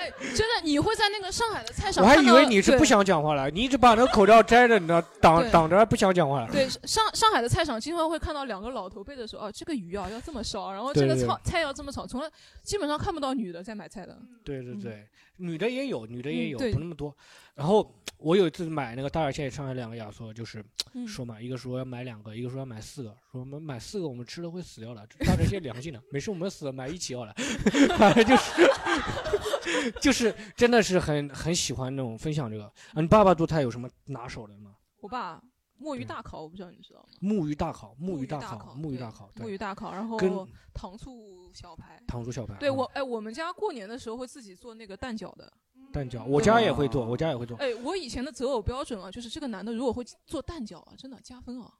哎，真的，你会在那个上海的菜场我还，以为你是不。想讲话了，你一直把那个口罩摘着，你知道挡挡着，不想讲话了。对上上海的菜场，经常会看到两个老头背着说：“哦，这个鱼啊要这么烧，然后这个炒菜要这么炒。”从来基本上看不到女的在买菜的。嗯对对对，女的也有，女的也有，嗯不那么多。然后我有一次买那个大闸蟹，上来两个亚索，就是嗯说嘛，一个说要买两个，一个说要买四个，说我们买四个我们吃了会死掉的，大闸蟹良心的，没事我们死了买一起好了，(laughs) 反正就是 (laughs) 就是真的是很很喜欢那种分享这个。啊，你爸爸做菜有什么拿手的吗？我爸墨鱼大烤，我不知道你知道吗？木鱼大烤，木鱼鱼大烤，烤，木鱼大烤，对，木鱼大烤，然后跟糖醋小排。糖醋小排，嗯对我，哎，我们家过年的时候会自己做那个蛋饺的。蛋饺，我家也会做，我家也会做。哎，我以前的择偶标准啊，就是这个男的如果会做蛋饺啊，真的加分啊。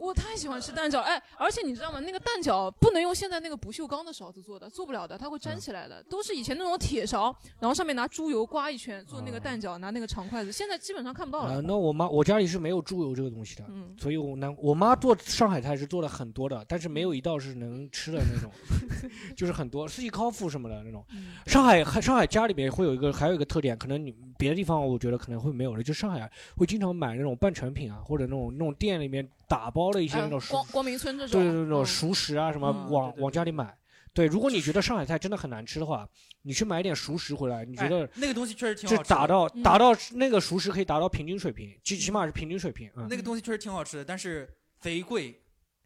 我太喜欢吃蛋饺，哎，而且你知道吗？那个蛋饺不能用现在那个不锈钢的勺子做的，做不了的，它会粘嗯起来的，都是以前那种铁勺，然后上面拿猪油刮一圈做那个啊蛋饺，拿那个长筷子，现在基本上看不到啊、了。那我妈我家里是没有猪油这个东西的，嗯，所以我难我妈做上海菜是做了很多的，但是没有一道是能吃的那种，(laughs) 就是很多四季康复什么的那种。嗯上海还上海家里面会有一个还有一个特点，可能你别的地方我觉得可能会没有了，就上海会经常买那种半成品啊，或者那种那种店里面打包了一些那哎种熟，光光明村这种，对对对，那种嗯熟食啊什么嗯往往家里买。对，如果你觉得上海菜真的很难吃的话，你去买点熟食回来，你觉得哎那个东西确实挺好吃的。达到嗯达到那个熟食可以达到平均水平，最起码是平均水平。嗯，那个东西确实挺好吃的，但是贼贵。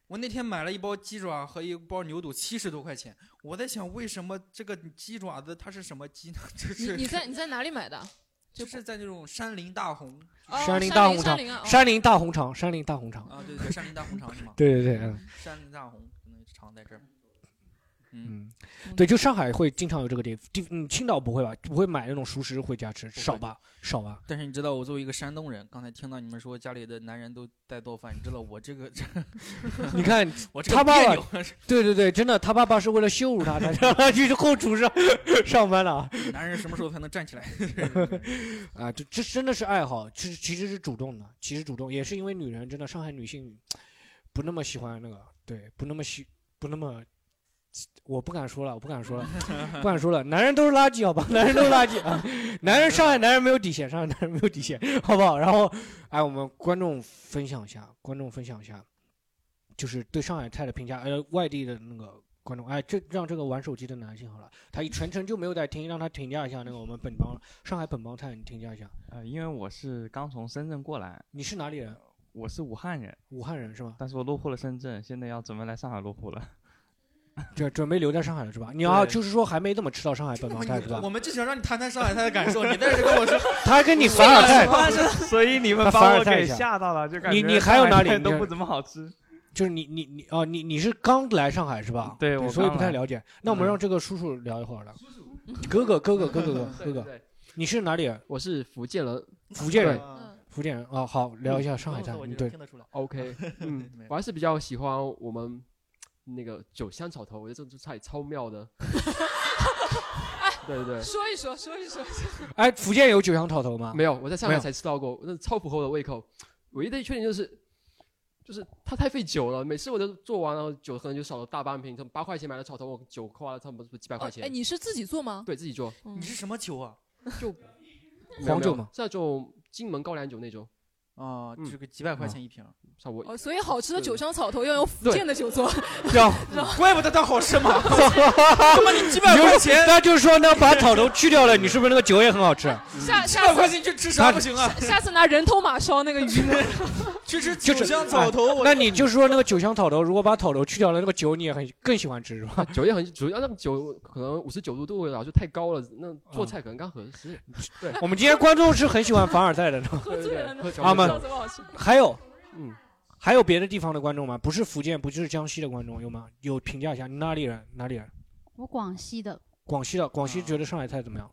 我那天买了一包鸡爪和一包牛肚，七十多块钱。我在想，为什么这个鸡爪子它是什么鸡呢？(laughs) 就你是你在你在哪里买的？就是在那种山林大红哦山林林大红场山林大红场，山林大红场。啊，对对，山林大红场是吗？(laughs) 对对对，嗯，山林大红可能肠在这儿。嗯，嗯，对，就上海会经常有这个地地，嗯，青岛不会吧？不会买那种熟食回家吃，少吧，少吧。但是你知道，我作为一个山东人，刚才听到你们说家里的男人都在做饭，你知道我这个，(laughs) 你看 (laughs) 我这个他爸爸，对对对，真的，他爸爸是为了羞辱他才让 (laughs) 他去后厨上上班的啊。男人什么时候才能站起来？啊，这这真的是爱好，其实其实是主动的，其实主动也是因为女人真的，上海女性不那么喜欢那个，对，不那么喜不那么，我不敢说了，我不敢说了，不敢说了，男人都是垃圾，好吧，男人都是垃圾啊，男人上海男人没有底线，上海男人没有底线，好不好？然后，哎，我们观众分享一下，观众分享一下，就是对上海菜的评价，呃，外地的那个。观众，哎，这让这个玩手机的男性好了，他一全程就没有在听，让他评价一下那个我们本帮上海本帮菜，你评价一下。呃，因为我是刚从深圳过来，你是哪里人？我是武汉人，武汉人是吗？但是我落户了深圳，现在要准备来上海落户了。这准备留在上海了是吧？你要就是说还没怎么吃到上海本帮菜是吧？我们就想让你谈谈上海菜的感受，你在这跟我说，(laughs) 他还跟你凡尔赛 (laughs) (laughs) 所以你们把我给吓到了，就感觉你你还有哪里都不怎么好吃。就是你你你哦，你你是刚来上海是吧？对，我所以不太了解。那我们让这个叔叔聊一会儿了。哥哥哥哥哥哥哥哥哥，你是哪里人？我是福建人。福建人，福建人啊，好，聊一下上海菜。对，OK，嗯，我还是比较喜欢我们那个酒香草头，我觉得这道菜超妙的。(laughs) 对对对，说一说，说一说。(laughs) 哎，福建有酒香草头吗？没有，我在上海才吃到过，那超符合我的胃口。唯一的缺点就是。就是它太费酒了，每次我都做完了，酒可能就少了大半瓶。从八块钱买的草头，我酒花了差不多几百块钱。哎，你是自己做吗？对自己做。你是什么酒啊？就黄酒吗？是那种金门高粱酒那种。啊，这个几百块钱一瓶，差不多。所以好吃的酒香草头要用福建的酒做，(laughs) (laughs) 怪不得它好吃嘛。(laughs) 他妈你几百块钱，那就是说那把草头去掉了，你是不是那个酒也很好吃？下几百块钱去吃啥不行啊？下次拿人头马烧那个鱼呢？去吃酒香草头。那你就是说那个酒香草头，如果把草头去掉了，那个酒你也很更喜欢吃是吧？酒也很主要，那个酒可能五十九度度了，就太高了，那做菜可能刚合适。对，我们今天观众是很喜欢凡尔赛的，喝醉了，阿们。还有，嗯，还有别的地方的观众吗？不是福建，不就是江西的观众有吗？有评价一下，你哪里人？哪里人？我广西的。广西的，广西觉得上海菜怎么样？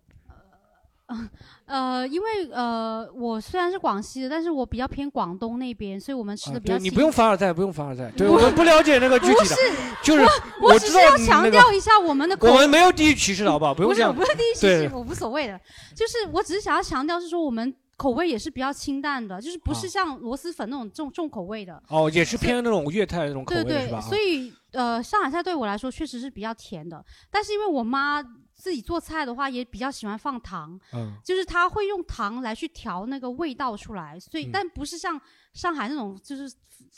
呃，(laughs) 因为呃，我虽然是广西的，但是我比较偏广东那边，所以我们吃的比较。对你不用凡尔赛，不用凡尔赛，对我们不了解那个具体的。是，就是我只是要强调一下我们的。我们没有地域歧视的好不好？不用这样。不是地域歧视，我无所谓的。就是我只是想要强调，是说我们。口味也是比较清淡的，就是不是像螺蛳粉那种重重口味的。哦，也是偏那种粤菜那种口味，对对，所以呃，上海菜对我来说确实是比较甜的，但是因为我妈。自己做菜的话也比较喜欢放糖，嗯，就是他会用糖来去调那个味道出来，所以但不是像上海那种就是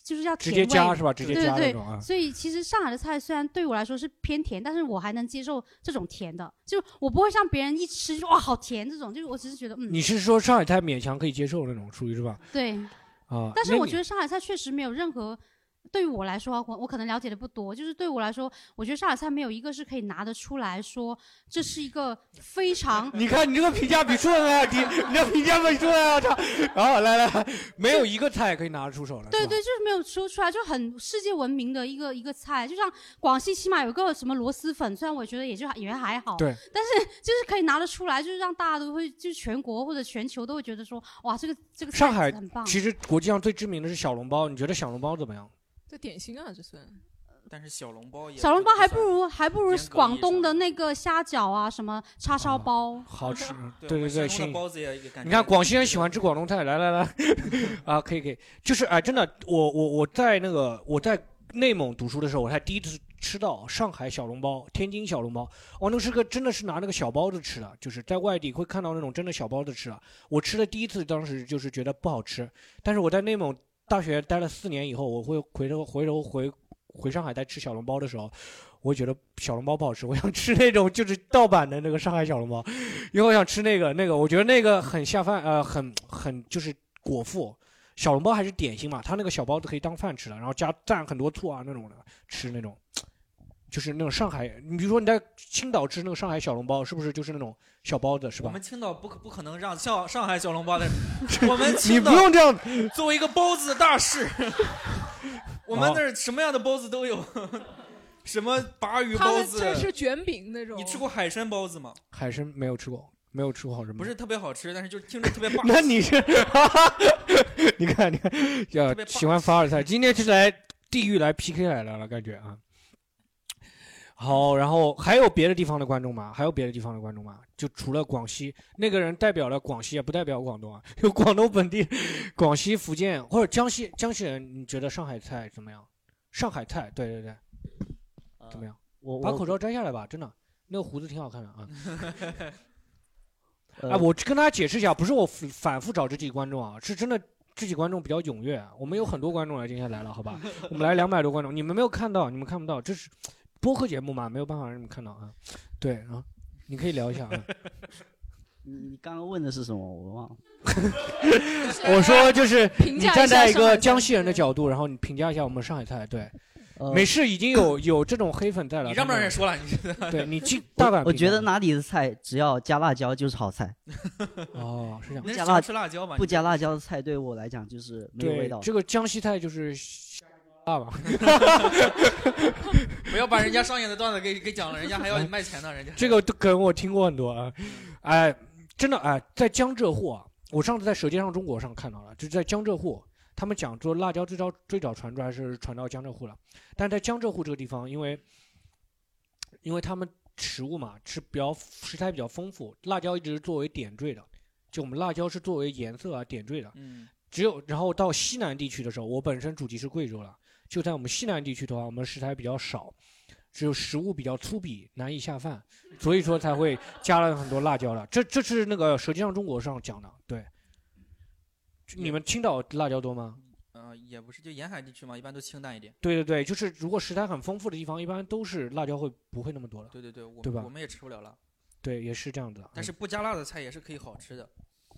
就是要直接加是吧？直接加那种啊。所以其实上海的菜虽然对我来说是偏甜，但是我还能接受这种甜的，就我不会像别人一吃就哇好甜这种，就是我只是觉得嗯。你是说上海菜勉强可以接受那种，属于是吧？对，啊，但是我觉得上海菜确实没有任何。对于我来说，我我可能了解的不多。就是对我来说，我觉得上海菜没有一个是可以拿得出来说这是一个非常。你看你这个评价比说的还要低，你这评价比说的还要差。然后来来，没有一个菜可以拿得出手了。对对，就是没有说出来，就很世界闻名的一个一个菜。就像广西起码有个什么螺蛳粉，虽然我觉得也就也还好。对。但是就是可以拿得出来，就是让大家都会，就是全国或者全球都会觉得说，哇，这个这个上海很棒。其实国际上最知名的是小笼包，你觉得小笼包怎么样？这点心啊，这算。但是小笼包也小笼包还不如还不如广东的那个虾饺啊，什么叉烧包好吃。对对对，包子也你看广西人喜欢吃广东菜，来来来，(laughs) 啊，可以可以，就是哎，真的，我我我在那个我在内蒙读书的时候，我才第一次吃到上海小笼包、天津小笼包。哦，那是个真的是拿那个小包子吃的，就是在外地会看到那种真的小包子吃的。我吃的第一次，当时就是觉得不好吃，但是我在内蒙。大学待了四年以后，我会回头回头回回上海再吃小笼包的时候，我觉得小笼包不好吃，我想吃那种就是盗版的那个上海小笼包，因为我想吃那个那个，我觉得那个很下饭，呃，很很就是果腹。小笼包还是点心嘛，它那个小包子可以当饭吃的，然后加蘸很多醋啊那种的，吃那种。就是那种上海，你比如说你在青岛吃那个上海小笼包，是不是就是那种小包子，是吧？我们青岛不可不可能让像上海小笼包的，(laughs) 我们青你不用这样。(laughs) 作为一个包子大市，(laughs) 我们那儿什么样的包子都有。什么鲅鱼他包子，这是卷饼那种。你吃过海参包子吗？海参没有吃过，没有吃过好吃吗？不是特别好吃，但是就听着特别霸气。那你是，你看你看，要喜欢凡尔赛，今天是来地狱来 PK 来了了，感觉啊。好，然后还有别的地方的观众吗？还有别的地方的观众吗？就除了广西那个人代表了广西，也不代表广东啊。(laughs) 有广东本地、广西、福建或者江西江西人，你觉得上海菜怎么样？上海菜，对对对，怎么样？我我把口罩摘下来吧，真的，那个胡子挺好看的啊。(laughs) 呃哎，我跟大家解释一下，不是我反反复找这几个观众啊，是真的这几个观众比较踊跃。啊我们有很多观众来今天来了，好吧？我们来两百多观众，你们没有看到，你们看不到，这是播客节目嘛，没有办法让你们看到啊。对啊，你可以聊一下啊。(laughs) 你你刚刚问的是什么？我忘了。(laughs) 我说就是评价一你站在一个江西人的角度，然后你评价一下我们上海菜。对，呃美式已经有 (coughs) 有这种黑粉在了。你让不让人说了？你们对你去大胆我评价觉得哪里的菜只要加辣椒就是好菜，(laughs) 哦是这样那喜欢不加辣吃辣椒吧？不加辣椒的菜对我来讲就是没有味道。这个江西菜就是辣吧。(laughs) 不要把人家上演的段子给给讲了，人家还要你卖钱呢，人家。(laughs) 这个梗我听过很多啊，哎，真的哎，在江浙沪啊，我上次在《舌尖上中国》上看到了，就是在江浙沪，他们讲说辣椒最早最早传出来是传到江浙沪了，但在江浙沪这个地方，因为因为他们食物嘛，吃比较食材比较丰富，辣椒一直是作为点缀的，就我们辣椒是作为颜色啊点缀的，嗯，只有然后到西南地区的时候，我本身祖籍是贵州了，就在我们西南地区的话，我们食材比较少，只有食物比较粗鄙，难以下饭，所以说才会加了很多辣椒了。这这是那个《舌尖上中国》上讲的，对。你们青岛辣椒多吗？呃，也不是，就沿海地区嘛，一般都清淡一点。对对对，就是如果食材很丰富的地方，一般都是辣椒会不会那么多了。对对对，我对吧我们也吃不了辣，对，也是这样的。但是嗯不加辣的菜也是可以好吃的，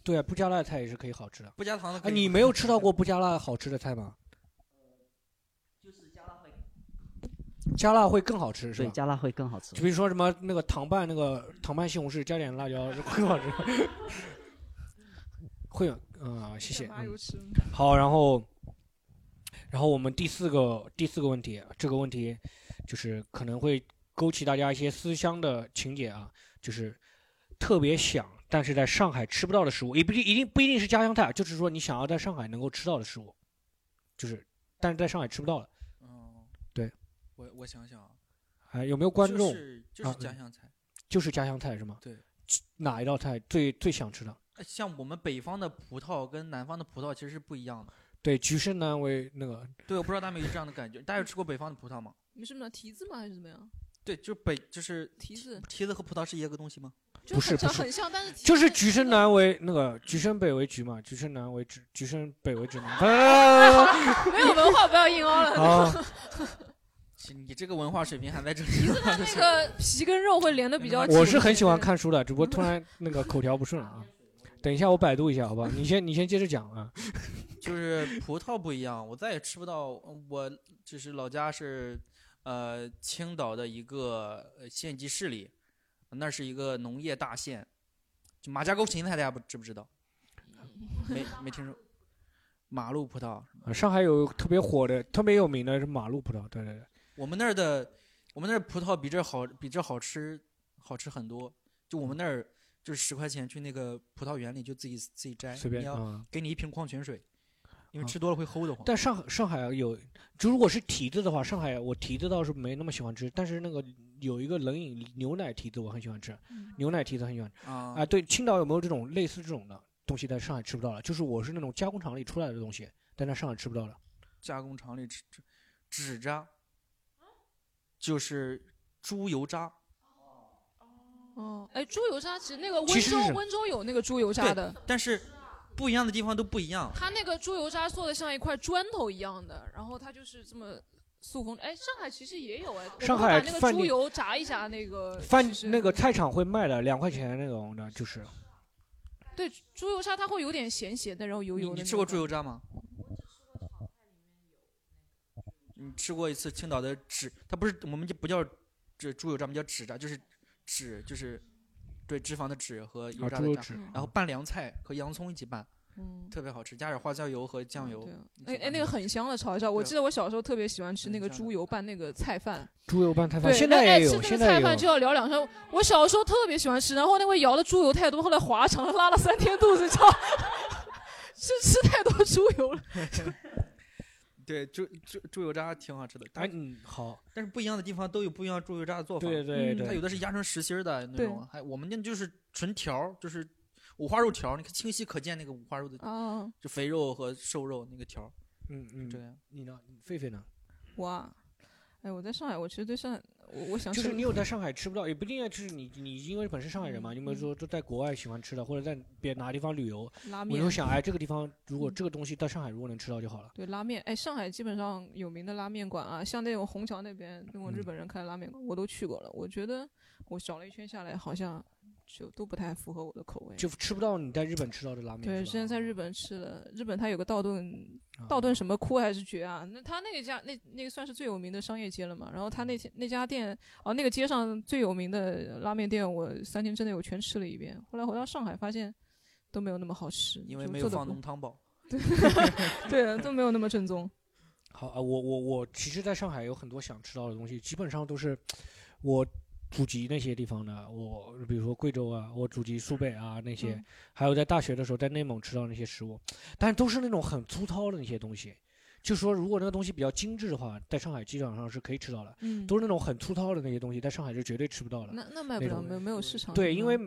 对啊，不加辣的菜也是可以好吃的。不加糖的可哎，你没有吃到过不加辣好吃的菜吗？加辣会更好吃，是吧？对加辣会更好吃就。比如说什么那个糖拌那个糖拌西红柿，加点辣椒会更好吃。(laughs) 会有啊、谢谢。好，然后，然后我们第四个第四个问题，这个问题就是可能会勾起大家一些思乡的情节啊，就是特别想，但是在上海吃不到的食物，也不一定一定不一定是家乡菜，就是说你想要在上海能够吃到的食物，就是但是在上海吃不到的。我我想想啊，还有没有观众？就是就是啊家乡菜，就是家乡菜是吗？对，哪一道菜最最想吃的？呃像我们北方的葡萄跟南方的葡萄其实是不一样的。对，橘生南为那个对，我不知道大家有没有这样的感觉，大家有吃过北方的葡萄吗？你是什么提子吗？还是怎么样？对，就是北就是提子，提子和葡萄是一个东西吗？不是不是很像，但是就是橘生南为 (laughs) 那个橘生北为橘嘛，橘生南为橘，橘生北为橘嘛。(laughs) 没有文化不要硬凹了。(laughs) 你这个文化水平还在这里。它那个皮跟肉会连的比较紧。我是很喜欢看书的，只不过突然那个口条不顺了啊。(laughs) 等一下我百度一下，好吧？你先你先接着讲啊。(laughs) 就是葡萄不一样，我再也吃不到。我就是老家是，呃，青岛的一个呃县级市里，那是一个农业大县，就马家沟芹菜，大家不知不知道？没没听说。马路葡萄，啊上海有特别火的、特别有名的是马路葡萄，对对对。我们那儿的，我们那儿葡萄比这好，比这好吃，好吃很多。就我们那儿，就是十块钱去那个葡萄园里就自己自己摘，随便你要啊给你一瓶矿泉水，因为啊吃多了会齁得慌。但上海上海有，就如果是提子的话，上海我提子倒是没那么喜欢吃，但是那个有一个冷饮牛奶提子我很喜欢吃，牛奶提子很喜欢吃啊啊。对，青岛有没有这种类似这种的东西在上海吃不到了？就是我是那种加工厂里出来的东西，但在上海吃不到了。加工厂里吃纸纸扎，就是猪油渣。哦，哎，猪油渣其实那个温其实是州温州有那个猪油渣的，但是不一样的地方都不一样。它那个猪油渣做的像一块砖头一样的，然后它就是这么塑封。哎，上海其实也有哎，我上海们把那个饭店猪油炸一炸，那个饭那个菜场会卖的，两块钱那种的，就是对猪油渣它会有点咸咸的，然后油油的。你吃过猪油渣吗？你吃过一次青岛的纸，它不是我们就不叫这猪油渣，我们叫纸渣，就是纸就是对脂肪的脂和油啊渣的渣然后拌凉菜和洋葱一起拌，嗯，特别好吃，加点花椒油和酱油。哎哎，那个很香的炒一炒，我记得我小时候特别喜欢吃那个猪油拌那个菜饭。猪油拌菜饭，对，现在也有，哎吃那现在菜饭。就要聊两声。我小时候特别喜欢吃，然后那会舀的猪油太多，后来滑肠拉了三天肚子，操，(laughs) 是吃太多猪油了。(laughs) 对，猪猪猪油渣挺好吃的。但，嗯，好。但是不一样的地方都有不一样猪油渣的做法。对对对它有的是压成实心儿的那种，还我们那就是纯条儿，就是五花肉条儿，你看清晰可见那个五花肉的，哦就肥肉和瘦肉那个条儿。嗯嗯，这样。你呢？狒狒呢？我，哎，我在上海，我其实对上海，我我想就是你有在上海吃不到，也不一定就是你你因为本身上海人嘛，你有没有说就在国外喜欢吃的，或者在别哪地方旅游，拉面我就想哎，这个地方如果这个东西在上海如果能吃到就好了。对拉面，哎，上海基本上有名的拉面馆啊，像那种虹桥那边那种日嗯本人开的拉面馆，我都去过了。我觉得我找了一圈下来，好像就都不太符合我的口味。就吃不到你在日本吃到的拉面。对，之前在日本吃了，日本它有个道顿，啊道顿什么窟还是绝啊？那他那个家那那个算是最有名的商业街了嘛。然后他那天那家店，哦，那个街上最有名的拉面店，我三天之内我全吃了一遍。后来回到上海发现都没有那么好吃，因为没有放浓汤宝。(laughs) 对对，都没有那么正宗。(laughs) 好啊，我我我其实在上海有很多想吃到的东西，基本上都是我祖籍那些地方的。我比如说贵州啊，我祖籍苏北啊那些，嗯还有在大学的时候在内蒙吃到那些食物，但都是那种很粗糙的那些东西。就说如果那个东西比较精致的话，在上海基本上是可以吃到的。嗯都是那种很粗糙的那些东西，在上海是绝对吃不到的。那那卖不了，没有没有市场。对，因为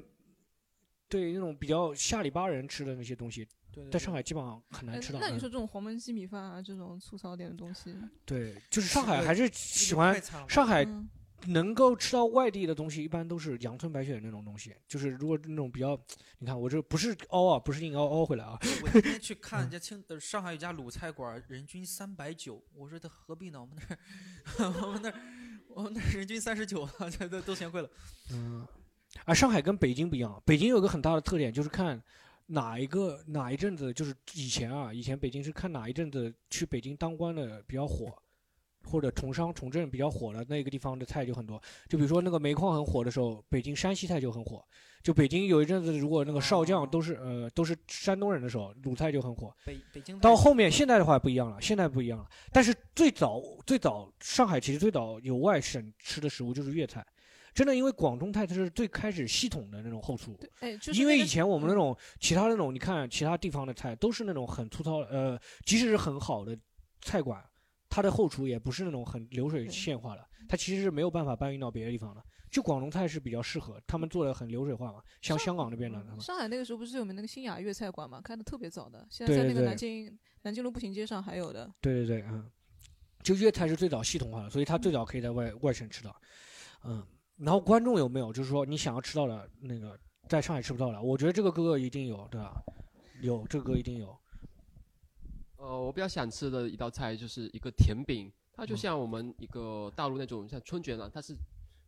对那种比较下里巴人吃的那些东西，对对在上海基本上很难哎吃到。嗯那你说这种黄焖鸡米饭啊，这种粗糙点的东西，对，就是上海还是喜欢上海嗯能够吃到外地的东西，一般都是阳春白雪那种东西。就是如果那种比较，你看我这不是凹啊，不是硬凹凹回来啊。我今天去看人家青呃上海有家鲁菜馆，人均三百九，我说他何必呢？我们那儿 (laughs) 我们那儿我们那儿人均三十九，这都都嫌贵了。嗯，啊，上海跟北京不一样，北京有个很大的特点就是看哪一个哪一阵子，就是以前啊，以前北京是看哪一阵子去北京当官的比较火，或者从商从政比较火的那个地方的菜就很多。就比如说那个煤矿很火的时候，北京山西菜就很火。就北京有一阵子，如果那个少将都是呃都是山东人的时候，鲁菜就很火。北北京到后面现在的话不一样了，现在不一样了。但是最早最早上海其实最早有外省吃的食物就是粤菜，真的因为广东菜它是最开始系统的那种后厨。哎，就是因为以前我们那种其他那种，你看其他地方的菜都是那种很粗糙，呃，即使是很好的菜馆，它的后厨也不是那种很流水线化的，它其实是没有办法搬运到别的地方的。就广东菜是比较适合，他们做的很流水化嘛，像香港那边的他们。上海那个时候不是有名那个新雅粤菜馆嘛，开的特别早的，现在在那个南京南京路步行街上还有的。对对对，嗯，就粤菜是最早系统化的，所以它最早可以在外外省吃到，嗯。然后观众有没有就是说你想要吃到的那个在上海吃不到的？我觉得这个哥哥一定有，对吧？有这个哥一定有。呃，我比较想吃的一道菜就是一个甜饼，它就嗯像我们一个大陆那种像春卷啊，它是，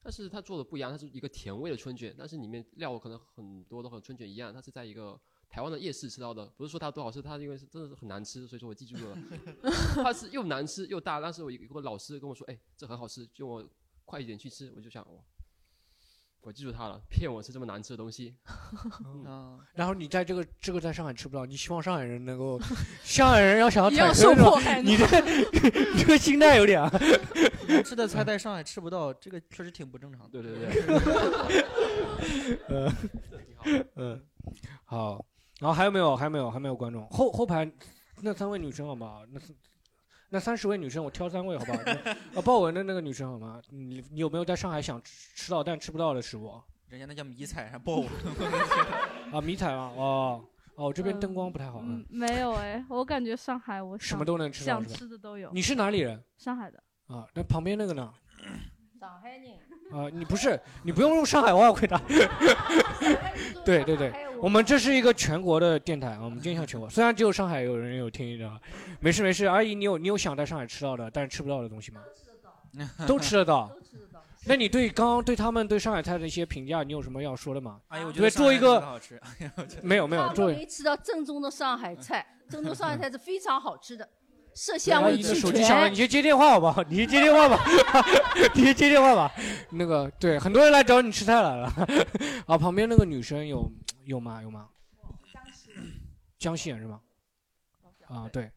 但是它做的不一样，它是一个甜味的春卷，但是里面料可能很多都和春卷一样，它是在一个台湾的夜市吃到的，不是说它多好吃，它因为是真的是很难吃，所以说我记住了，(laughs) 它是又难吃又大，但是我一个老师跟我说，哎，这很好吃，就我快一点去吃，我就想哇。我记住他了，骗我吃这么难吃的东西。啊，(laughs) 然后你在这个这个在上海吃不到，你希望上海人能够，(laughs) 上海人要想要产生这种迫害你这你这个心态有点啊。难吃的菜在上海吃不到，这个确实挺不正常的。对对对。(laughs) 嗯，嗯，好，然后还有没有？还有没有？还没有观众后后排那三位女生好吗？那是那三十位女生，我挑三位好不好？那啊，豹纹的那个女生好吗？你你有没有在上海想吃吃到但吃不到的食物？人家那叫迷彩，还豹纹。啊，迷彩啊，哦哦，这边灯光不太好。嗯，没有哎，我感觉上海我什么都能吃到想吃的都有。你是哪里人？上海的。啊，那旁边那个呢？上海人。啊，你不是，你不用用上海话回答。(laughs) 对对对，我们这是一个全国的电台啊，我们面向全国。虽然只有上海有人有听的，没事没事。阿姨，你有你有想在上海吃到的，但是吃不到的东西吗？(laughs) 都吃得到。(laughs) 那你对刚刚对他们对上海菜的一些评价，你有什么要说的吗？我觉对，得上海做一个没有 (laughs) 没有，作为没吃到正宗的上海菜，正宗上海菜是非常好吃的，色阿香味俱姨的手机响了，你。先接电话好不好？你先接电话吧，(laughs) 你先 (laughs) 接电话吧。那个对，很多人来找你吃菜来了。(laughs) 啊，旁边那个女生有有吗？有吗？江西人是吗？啊，对，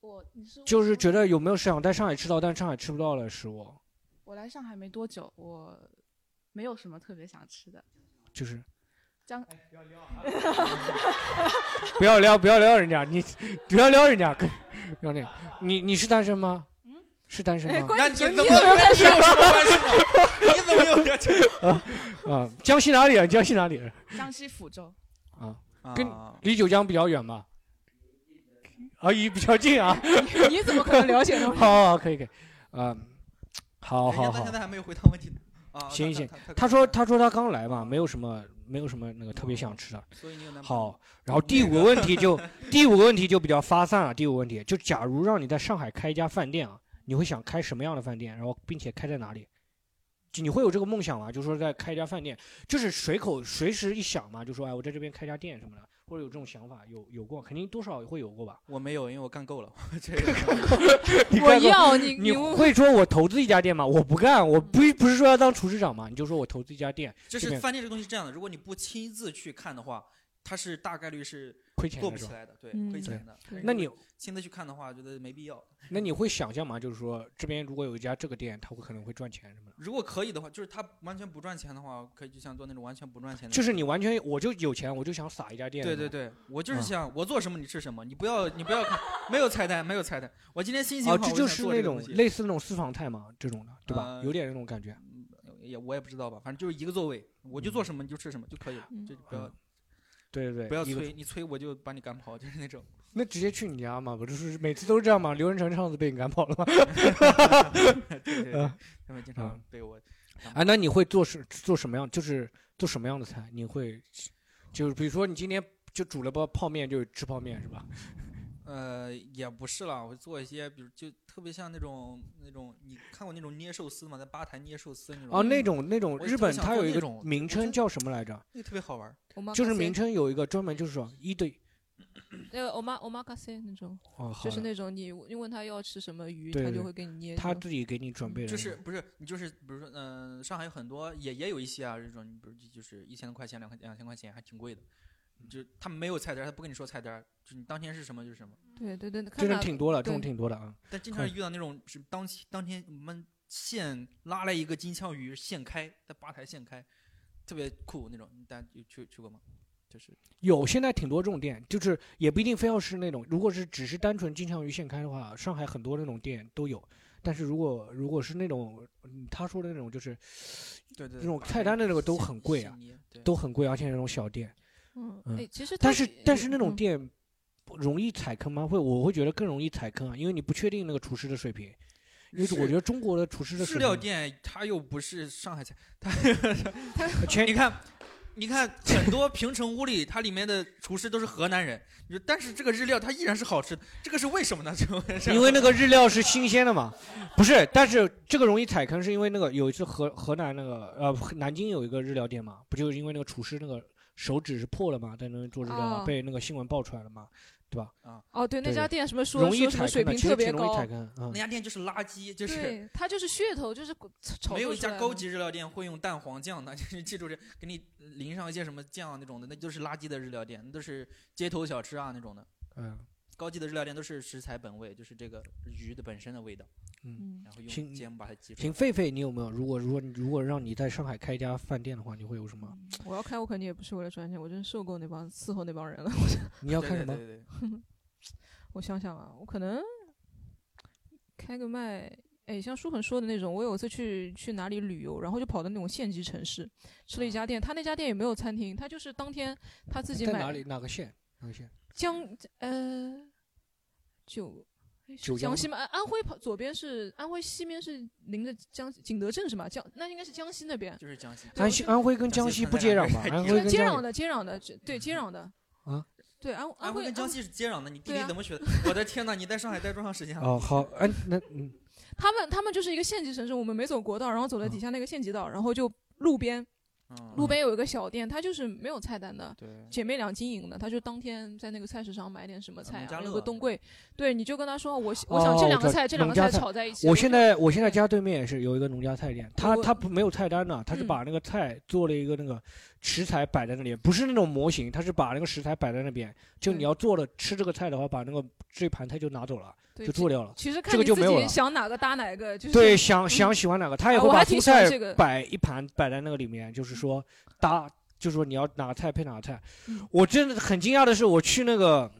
我你是就是觉得有没有想在上海吃到，但上海吃不到的食物，我来上海没多久，我没有什么特别想吃的。就是江，不要撩，不要撩人家，你不要撩人家，不要那个，你你是单身吗？是单身吗？那 (laughs) 你怎么跟这有什么关系吗？你怎么有这？啊啊！江西哪里啊？江西哪里人？江西抚州。啊，跟离九江比较远吧？啊，离比较近啊。(laughs) 你怎么可能了解呢好 (laughs) 好，好可以可以，啊，好好好现。在还没有回答问题呢。啊，行行他说他说他刚来嘛，没有什么没有什么那个特别想吃的。所以你有男朋友好，然后第五个问题就 (laughs) 第五个问题就比较发散了。第五个问题就假如让你在上海开一家饭店啊，你会想开什么样的饭店？然后并且开在哪里？就你会有这个梦想吗？就说在开一家饭店，就是随口随时一想嘛，就说哎，我在这边开家店什么的，或者有这种想法，有有过，肯定多少会有过吧？我没有，因为我干够了。这个 (laughs) 你我要 (laughs) 你你你会说我投资一家店吗？我不干，我不不是说要当厨师长吗？你就说我投资一家店，就是饭店这个东西是这样的，如果你不亲自去看的话，它是大概率是亏钱做不起来的，对，嗯亏钱的。那你亲自去看的话，觉得没必要。那你会想象吗？就是说这边如果有一家这个店，它会可能会赚钱什么的。如果可以的话，就是他完全不赚钱的话，可以就像做那种完全不赚钱的。就是你完全我就有钱，我就想撒一家店。对对对，我就是啊想我做什么你吃什么，你不要你不要看，没有菜单，没有菜单。(laughs) 我今天心情好，哦，这我就是那种类似那种私房菜嘛，这种的，对吧？呃有点那种感觉。也我也不知道吧，反正就是一个座位，我就做什么你就吃什么就可以了，就不要嗯对对对，不要催，你催我就把你赶跑，就是那种。(laughs) 那直接去你家嘛，不就是每次都是这样嘛？刘仁成上次被你赶跑了吗？(laughs) 对对对嗯他们经常嗯被我哎，那你会做什做什么样？就是做什么样的菜？你会就是比如说你今天就煮了包泡面，就吃泡面是吧？呃，也不是啦，我做一些，比如就特别像那种那种，你看过那种捏寿司吗？在吧台捏寿司那种。哦，那种那种日本它有一种名称叫什么来着？那个特别好玩。就是名称有一个专门就是说一对那个 oma omakase 那种，哦就是那种你你问他要吃什么鱼，对对对他就会给你捏。他自己给你准备的就，是不是你就是比如说，嗯、上海有很多也也有一些啊，这种你比如就是一千多块钱、两块两千块钱，还挺贵的。就他们没有菜单，他不跟你说菜单，就你当天是什么就是什么。对对对，这种挺多的，这种挺多的啊。但经常遇到那种是当当天我们现拉来一个金枪鱼现开，在吧台现开，特别酷那种。大家有去去过吗？就是有现在挺多这种店，就是也不一定非要是那种，如果是只是单纯金枪鱼现开的话，上海很多那种店都有。但是如果如果是那种嗯他说的那种，就是对对那种菜单的那个都很贵啊都很贵，而且那种小店。嗯嗯哎其实但是但是那种嗯店不容易踩坑吗？会我会觉得更容易踩坑啊，因为你不确定那个厨师的水平。因为我觉得中国的厨师的水日料，店，它又不是上海菜，它 (laughs) 前你看，你看很多平城屋里，它里面的厨师都是河南人，你说但是这个日料它依然是好吃的，这个是为什么呢？(laughs) 就因为那个日料是新鲜的嘛，不是？但是这个容易踩坑，是因为那个有一次河河南那个呃南京有一个日料店嘛，不就是因为那个厨师那个手指是破了嘛，在那做日料嘛，哦被那个新闻爆出来了嘛，对吧？啊，哦对那家店什么说容易说什么水踩坑的，平特别其实挺容易高踩坑啊那。家店就是垃圾，就是对，它就是噱头，就是炒没有一家高级日料店会用蛋黄酱的，就是记住这，给你淋上一些什么酱那种的，那就是垃圾的日料店，那都是街头小吃啊那种的。嗯，高级的日料店都是食材本味，就是这个鱼的本身的味道。嗯，然后用行芥末把它挤出来。行，狒狒，你有没有？如果如果如果让你在上海开一家饭店的话，你会有什么？我要开，我肯定也不是为了赚钱，我真受够那帮伺候那帮人了。我 (laughs) 想你要开什么？对对对 (laughs) 我想想啊，我可能开个卖，哎，像舒恒说的那种，我有一次去去哪里旅游，然后就跑到那种县级城市，吃了一家店，他那家店也没有餐厅，他就是当天他自己买在哪里？哪个县？哪个县？江呃九。哎是九江江西吗？安安徽跑左边是安徽，西边是临着江景德镇是吗？江那应该是江西那边，就是江西。安西安徽跟江西不接壤吧？接壤的，接壤的，对接壤的。啊？对安安徽跟江西是接壤的，你地理怎么学的？我的天呐，你在上海待多长时间了？哦，好，哎，那嗯，他们他们就是一个县级城市，我们没走国道，然后走了底下那个县级道，然后就路边路边有一个小店，它就是没有菜单的，对。姐妹俩经营的，她就当天在那个菜市场买点什么菜啊，有个冬桂，对，你就跟她说我我想这两个菜，这两个菜炒在一起。我现在我嗯现在家对面也是有一个农家菜店，他我他不没有菜单的，他是嗯。把那个菜做了一个那个食材摆在那里，不是那种模型，他是把那个食材摆在那边，就你要做了吃这个菜的话，把那个这盘菜就拿走了，对就做掉了。其实看这个就没有了。想哪个搭哪个，就是对，想嗯想喜欢哪个，他也会把蔬菜摆一盘摆在那个里面，就是说搭，就是说你要哪个菜配哪个菜。嗯我真的很惊讶的是，我去那个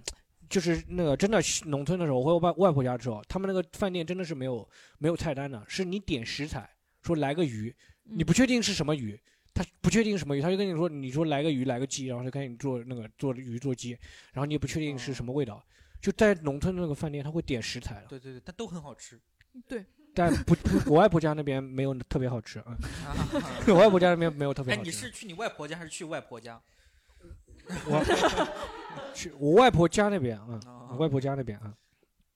就是那个真的农村的时候，我回我外外婆家的时候，他们那个饭店真的是没有没有菜单的，是你点食材，说来个鱼，你不确定是什么鱼。他不确定什么鱼，他就跟你说，你说来个鱼，来个鸡，然后就开始做那个做鱼做鸡，然后你也不确定是什么味道。就在农村那个饭店，他会点食材了，对对对，但都很好吃。对，但不不，我外婆家那边没有特别好吃啊。(laughs) 我外婆家那边没有特别哎，好吃。你是去你外婆家还是去外婆家？我去我外婆家那边啊，我外婆家那边啊。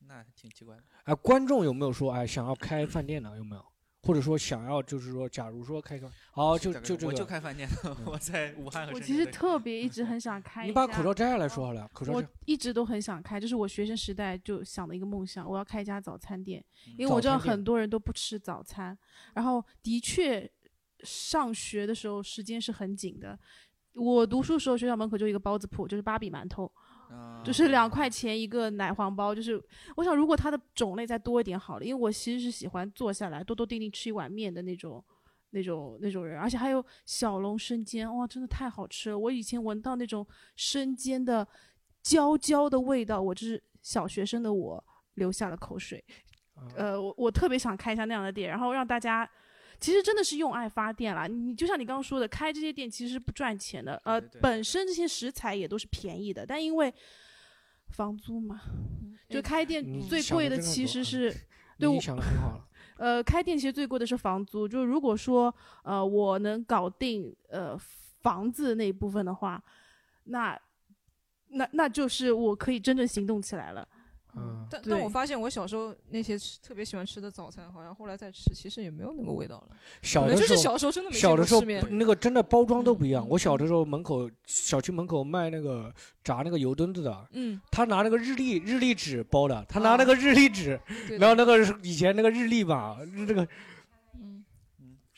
那挺奇怪的。哎，观众有没有说哎想要开饭店的？有没有？或者说想要就是说，假如说开个，好就就这个，我就开饭店，我在武汉和我其实特别一直很想开。你把口罩摘下来说好了，口罩我。一直都很想开，这是我学生时代就想的一个梦想，我要开一家早餐店，因为我知道很多人都不吃早餐，然后的确上学的时候时间是很紧的。我读书时候学校门口就一个包子铺，就是芭比馒头，就是两块钱一个奶黄包。就是我想，如果它的种类再多一点好了，因为我其实是喜欢坐下来多多定定吃一碗面的那种。那种那种人，而且还有小龙生煎，哇，真的太好吃了！我以前闻到那种生煎的焦焦的味道，我就是小学生的我流下了口水。呃，我我特别想开一下那样的店，然后让大家，其实真的是用爱发电啦。你就像你刚刚说的，开这些店其实是不赚钱的，呃，本身这些食材也都是便宜的，但因为房租嘛，就开店最贵的其实是，(laughs) 对我想的很好了。呃，开店其实最贵的是房租。就是如果说呃我能搞定呃房子那一部分的话，那那那就是我可以真正行动起来了。嗯，但但我发现我小时候那些吃特别喜欢吃的早餐，好像后来再吃，其实也没有那个味道了。小的时候，小时候真的没小的时候那个真的包装都不一样。我小的时候门口小区门口卖那个炸那个油墩子的，嗯，他拿那个日历日历纸包的，他拿那个日历纸，对然后那个以前那个日历吧，这个油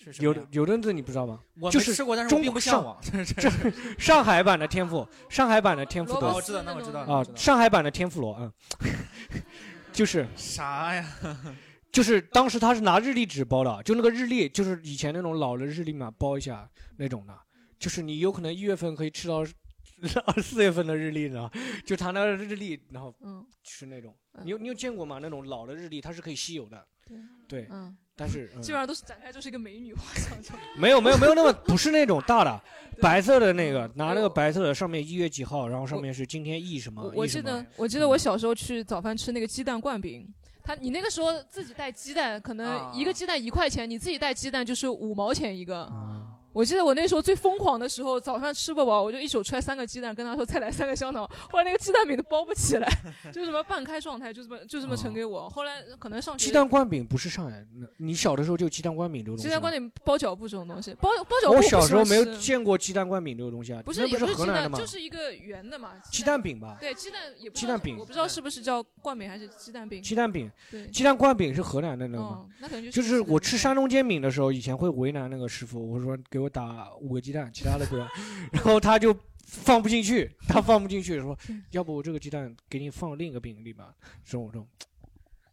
是什么呀？油墩子你不知道吗？我没就是吃过但是并不向往。上 (laughs) 这上海版的天妇，上海版的天妇罗，萝卜丝我知道那我知道啊上海版的天妇罗嗯，(laughs) 就是啥呀？(laughs) 就是当时他是拿日历纸包的，就那个日历，就是以前那种老的日历嘛，包一下那种的，就是你有可能一月份可以吃到二四月份的日历呢，就他那个日历，然后嗯。吃那种，你有你有见过吗？那种老的日历它是可以吸油的，对，嗯，但是、嗯基本上都是展开就是一个美女，画像！就 (laughs) 没有没有没有那么不是那种大的，白色的那个，拿那个白色的上面一月几号，然后上面是今天一什么我我，E 记得，我记得我小时候去早饭吃那个鸡蛋灌饼，他你那个时候自己带鸡蛋，可能一个鸡蛋一块钱，你自己带鸡蛋就是五毛钱一个。我记得我那时候最疯狂的时候，早上吃不饱，我就一手揣三个鸡蛋，跟他说再来三个香肠。后来那个鸡蛋饼都包不起来，就什么半开状态，就这么就这么盛给我。后来可能上学鸡蛋灌饼不是上海，那你小的时候就有鸡蛋灌饼这种东西。鸡蛋灌饼包脚布这种东西，包包脚布我小时候没有见过鸡蛋灌饼这个东西啊，不是不是鸡蛋，河南的吗？就是一个圆的嘛。鸡蛋饼吧，对，鸡蛋也不鸡蛋饼我不知道是不是叫灌饼还是鸡蛋饼。鸡蛋饼对，，鸡蛋灌饼是河南的那个吗哦？那可能就就是是我吃山东煎饼的时候，以前会为难那个师傅，我说给我打五个鸡蛋，其他的不要，然后他就放不进去，他放不进去，说要不我这个鸡蛋给你放另一个饼里吧，这种这种，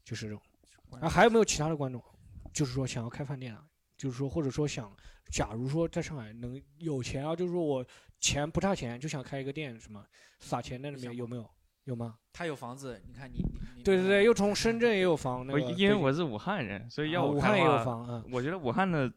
就是这种。啊，还有没有其他的观众，就是说想要开饭店啊，就是说或者说想，假如说在上海能有钱啊，就是说我钱不差钱，就想开一个店，什么撒钱在那边有没有？有吗？他有房子，你看你你你对对对，又从深圳也有房，那因为我是武汉人，所以要啊武汉也有房啊我觉得武汉的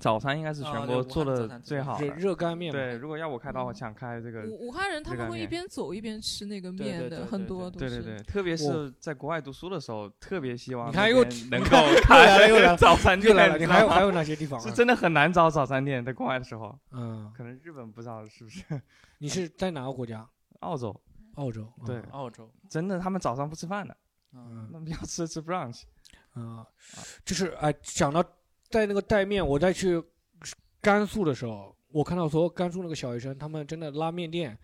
早餐应该是全国做的最好的。热热干面对，如果要我开的话，我想开这个武武汉人他们会一边走一边吃那个面的，很多都是。对对对，特别是在国外读书的时候，特别希望你看又 (laughs) 能你够看又开来了又来 (laughs) 早餐店，又来了你还有还有哪些地方啊是真的很难找早餐店，在国外的时候，嗯，可能日本不知道是不是？你是在哪个国家？澳洲，澳洲。对嗯，澳洲，真的他们早上不吃饭的，嗯，那么要吃吃 brunch，啊，就是哎，讲到带那个带面，我再去甘肃的时候，我看到所有甘肃那个小学生，他们真的拉面店，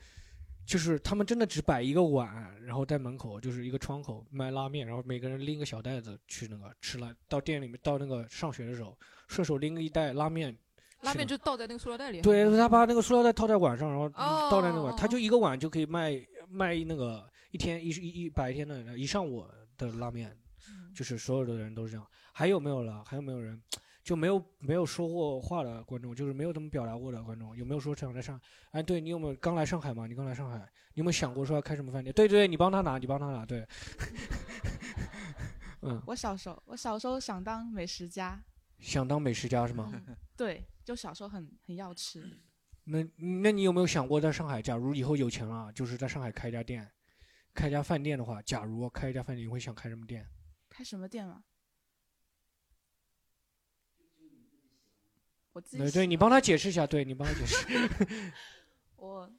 就是他们真的只摆一个碗，然后在门口就是一个窗口卖拉面，然后每个人拎个小袋子去那个吃了，到店里面到那个上学的时候，顺手拎一袋拉面。拉面就倒在那个塑料袋里。对，他把那个塑料袋套在碗上，然后哦倒在那个碗，他就一个碗就可以卖卖那个一天一一一百天的一上午的拉面，就是所有的人都是这样。还有没有了？还有没有人？就没有没有说过话的观众，就是没有怎么表达过的观众，有没有说想在上？哎，对你有没有刚来上海吗？你刚来上海，你有没有想过说要开什么饭店？对对对，你帮他拿，你帮他拿，对。(laughs) 嗯，我小时候，我小时候想当美食家，想当美食家是吗？对，就小时候很很要吃。那那你有没有想过在上海，假如以后有钱了，就是在上海开一家店，开一家饭店的话，假如开一家饭店，你会想开什么店？开什么店嘛？我自己对对，你帮他解释一下，对你帮他解释，(laughs) 我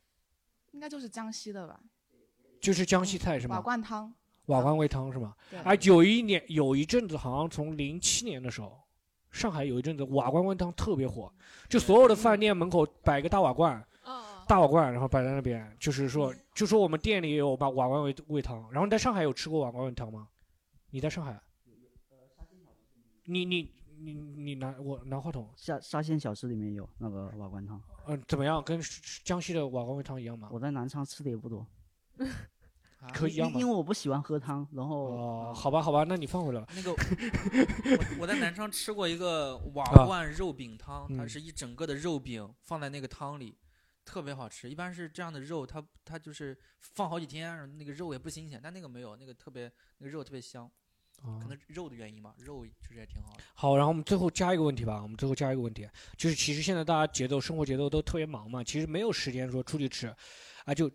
应该就是江西的吧？(laughs) 就是江西菜是吗？瓦罐汤。瓦罐煨汤是吗？对哎，有一年有一阵子，好像从零七年的时候，上海有一阵子瓦罐煨汤特别火，就所有的饭店门口摆个大瓦罐，大瓦罐，然后摆在那边，就是说，就说我们店里也有把瓦罐煨煨汤。然后你在上海有吃过瓦罐煨汤吗？你在上海？你你你你拿我拿话筒，沙沙县小吃里面有那个瓦罐汤。嗯、怎么样？跟江西的瓦罐煨汤一样吗？我在南昌吃的也不多。(laughs) 可以一样吗因因为我不喜欢喝汤，然后哦，好吧，好吧，那你放回来吧。那个，我我在南昌吃过一个瓦啊罐肉饼汤，它嗯是一整个的肉饼放在那个汤里，特别好吃。一般是这样的肉，它它就是放好几天，那个肉也不新鲜，但那个没有，那个特别那个肉特别香，哦可能肉的原因吧，肉确实也挺好的。好，然后我们最后加一个问题吧。我们最后加一个问题，就是其实现在大家节奏、生活节奏都特别忙嘛，其实没有时间说出去吃，啊，就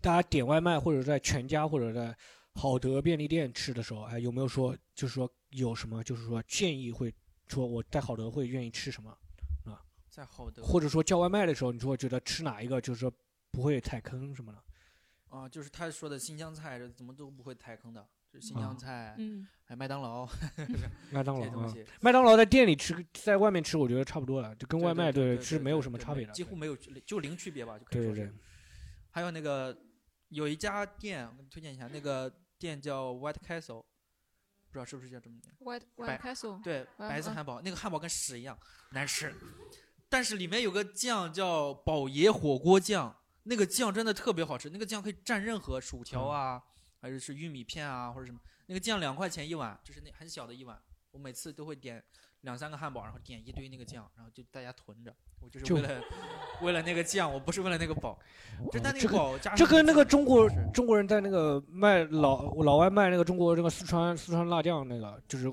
大家点外卖或者在全家或者在好德便利店吃的时候，哎，有没有说就是说有什么就是说建议会说我在好德会愿意吃什么啊？在好德或者说叫外卖的时候，你说觉得吃哪一个就是说不会踩坑什么的？啊，就是他说的新疆菜，这怎么都不会踩坑的，就是新啊疆菜，嗯，还有麦当劳，(laughs) (laughs) 麦当劳啊这些东西，，麦当劳在店里吃，在外面吃，我觉得差不多了，就跟外卖对对是没有什么差别的。几乎没有，就零区别吧，就可以说是。还有那个有一家店，我给你推荐一下，那个店叫 White Castle，不知道是不是叫这么念 White White Castle，对，白色汉堡，那个汉堡跟屎一样难吃，但是里面有个酱叫宝爷火锅酱，那个酱真的特别好吃，那个酱可以蘸任何薯条啊，还是是玉米片啊或者什么，那个酱两块钱一碗，就是那很小的一碗，我每次都会点两三个汉堡，然后点一堆那个酱，然后就大家囤着，我就是为了为了那个酱，我不是为了那个宝，就但那这个宝加个这跟那个中国中国人在那个卖老老外卖那个中国这个四川四川辣酱那个，就是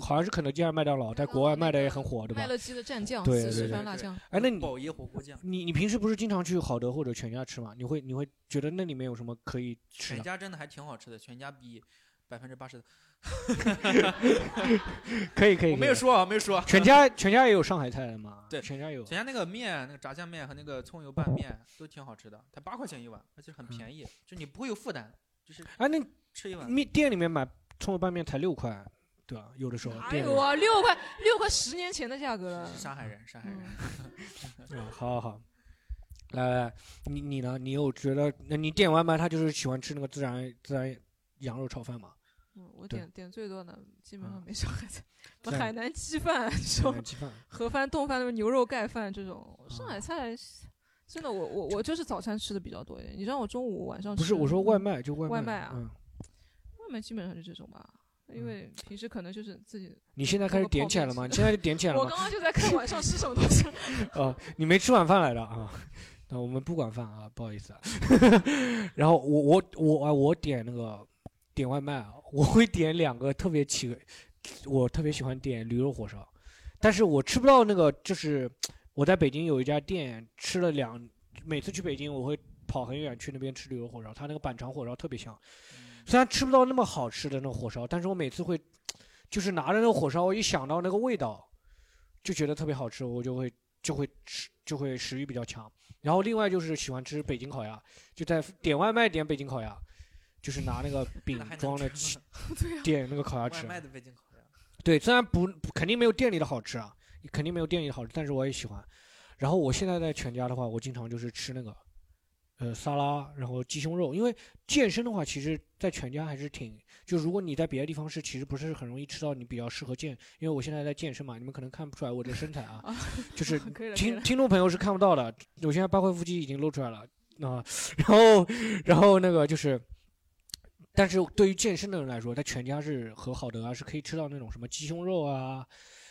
好像是肯德基还是麦当劳，在国外卖的也很火，对吧麦？乐鸡的蘸酱，对四对对对川辣酱。哎，那你宝爷火锅酱，你你平时不是经常去好德或者全家吃吗？你会你会觉得那里面有什么可以吃的？全家真的还挺好吃的，全家比百分之八十的。(laughs) 可以可以，我没有说啊，没有说啊。全家全家也有上海菜的嘛？对，全家有。全家那个面，那个炸酱面和那个葱油拌面都挺好吃的，才八块钱一碗，而且很便宜，就你不会有负担，就是嗯哎，那吃一碗面店里面买葱油拌面才六块，对吧？有的时候哎店里呦啊，六块六块十年前的价格了。上海人，上海人。嗯，(laughs) 好好好，来来来，你你呢？你有觉得，那你点外卖，他就是喜欢吃那个孜然孜然羊肉炒饭吗？嗯，我点点最多的基本上没上海菜，什么 (laughs) 海南鸡饭 (laughs) 这种海南鸡饭，盒饭、冻饭、那种牛肉盖饭这种，上啊海菜真的我我我就是早餐吃的比较多一点。你让我中午晚上吃不是我说外卖就外卖外卖啊，嗯外卖基本上就这种吧，因为平时可能就是自己。你现在开始点起来了吗？你现在就点起来了吗？我刚刚就在看晚上吃什么东西。(laughs) 哦，你没吃晚饭来的啊？那我们不管饭啊，不好意思啊。然后我我我啊，我点那个点外卖啊，我会点两个特别奇，我特别喜欢点驴肉火烧，但是我吃不到那个，就是我在北京有一家店吃了两，每次去北京我会跑很远去那边吃驴肉火烧，它那个板肠火烧特别香。虽然吃不到那么好吃的那种火烧，但是我每次会，就是拿着那个火烧，我一想到那个味道，就觉得特别好吃，我就会就会吃，就会食欲比较强。然后另外就是喜欢吃北京烤鸭，就在点外卖点北京烤鸭，就是拿那个饼装的吃吗 (laughs) 对啊点那个烤鸭吃。外卖的北京烤鸭。对，虽然不肯定没有店里的好吃啊，肯定没有店里的好吃，但是我也喜欢。然后我现在在全家的话，我经常就是吃那个，呃，沙拉，然后鸡胸肉。因为健身的话，其实在全家还是挺，就如果你在别的地方是，其实不是很容易吃到你比较适合健。因为我现在在健身嘛，你们可能看不出来我的身材啊，就是 (laughs) 听听众朋友是看不到的。我现在八块腹肌已经露出来了啊，然后然后那个就是。但是对于健身的人来说，他全家是和好的啊是可以吃到那种什么鸡胸肉啊，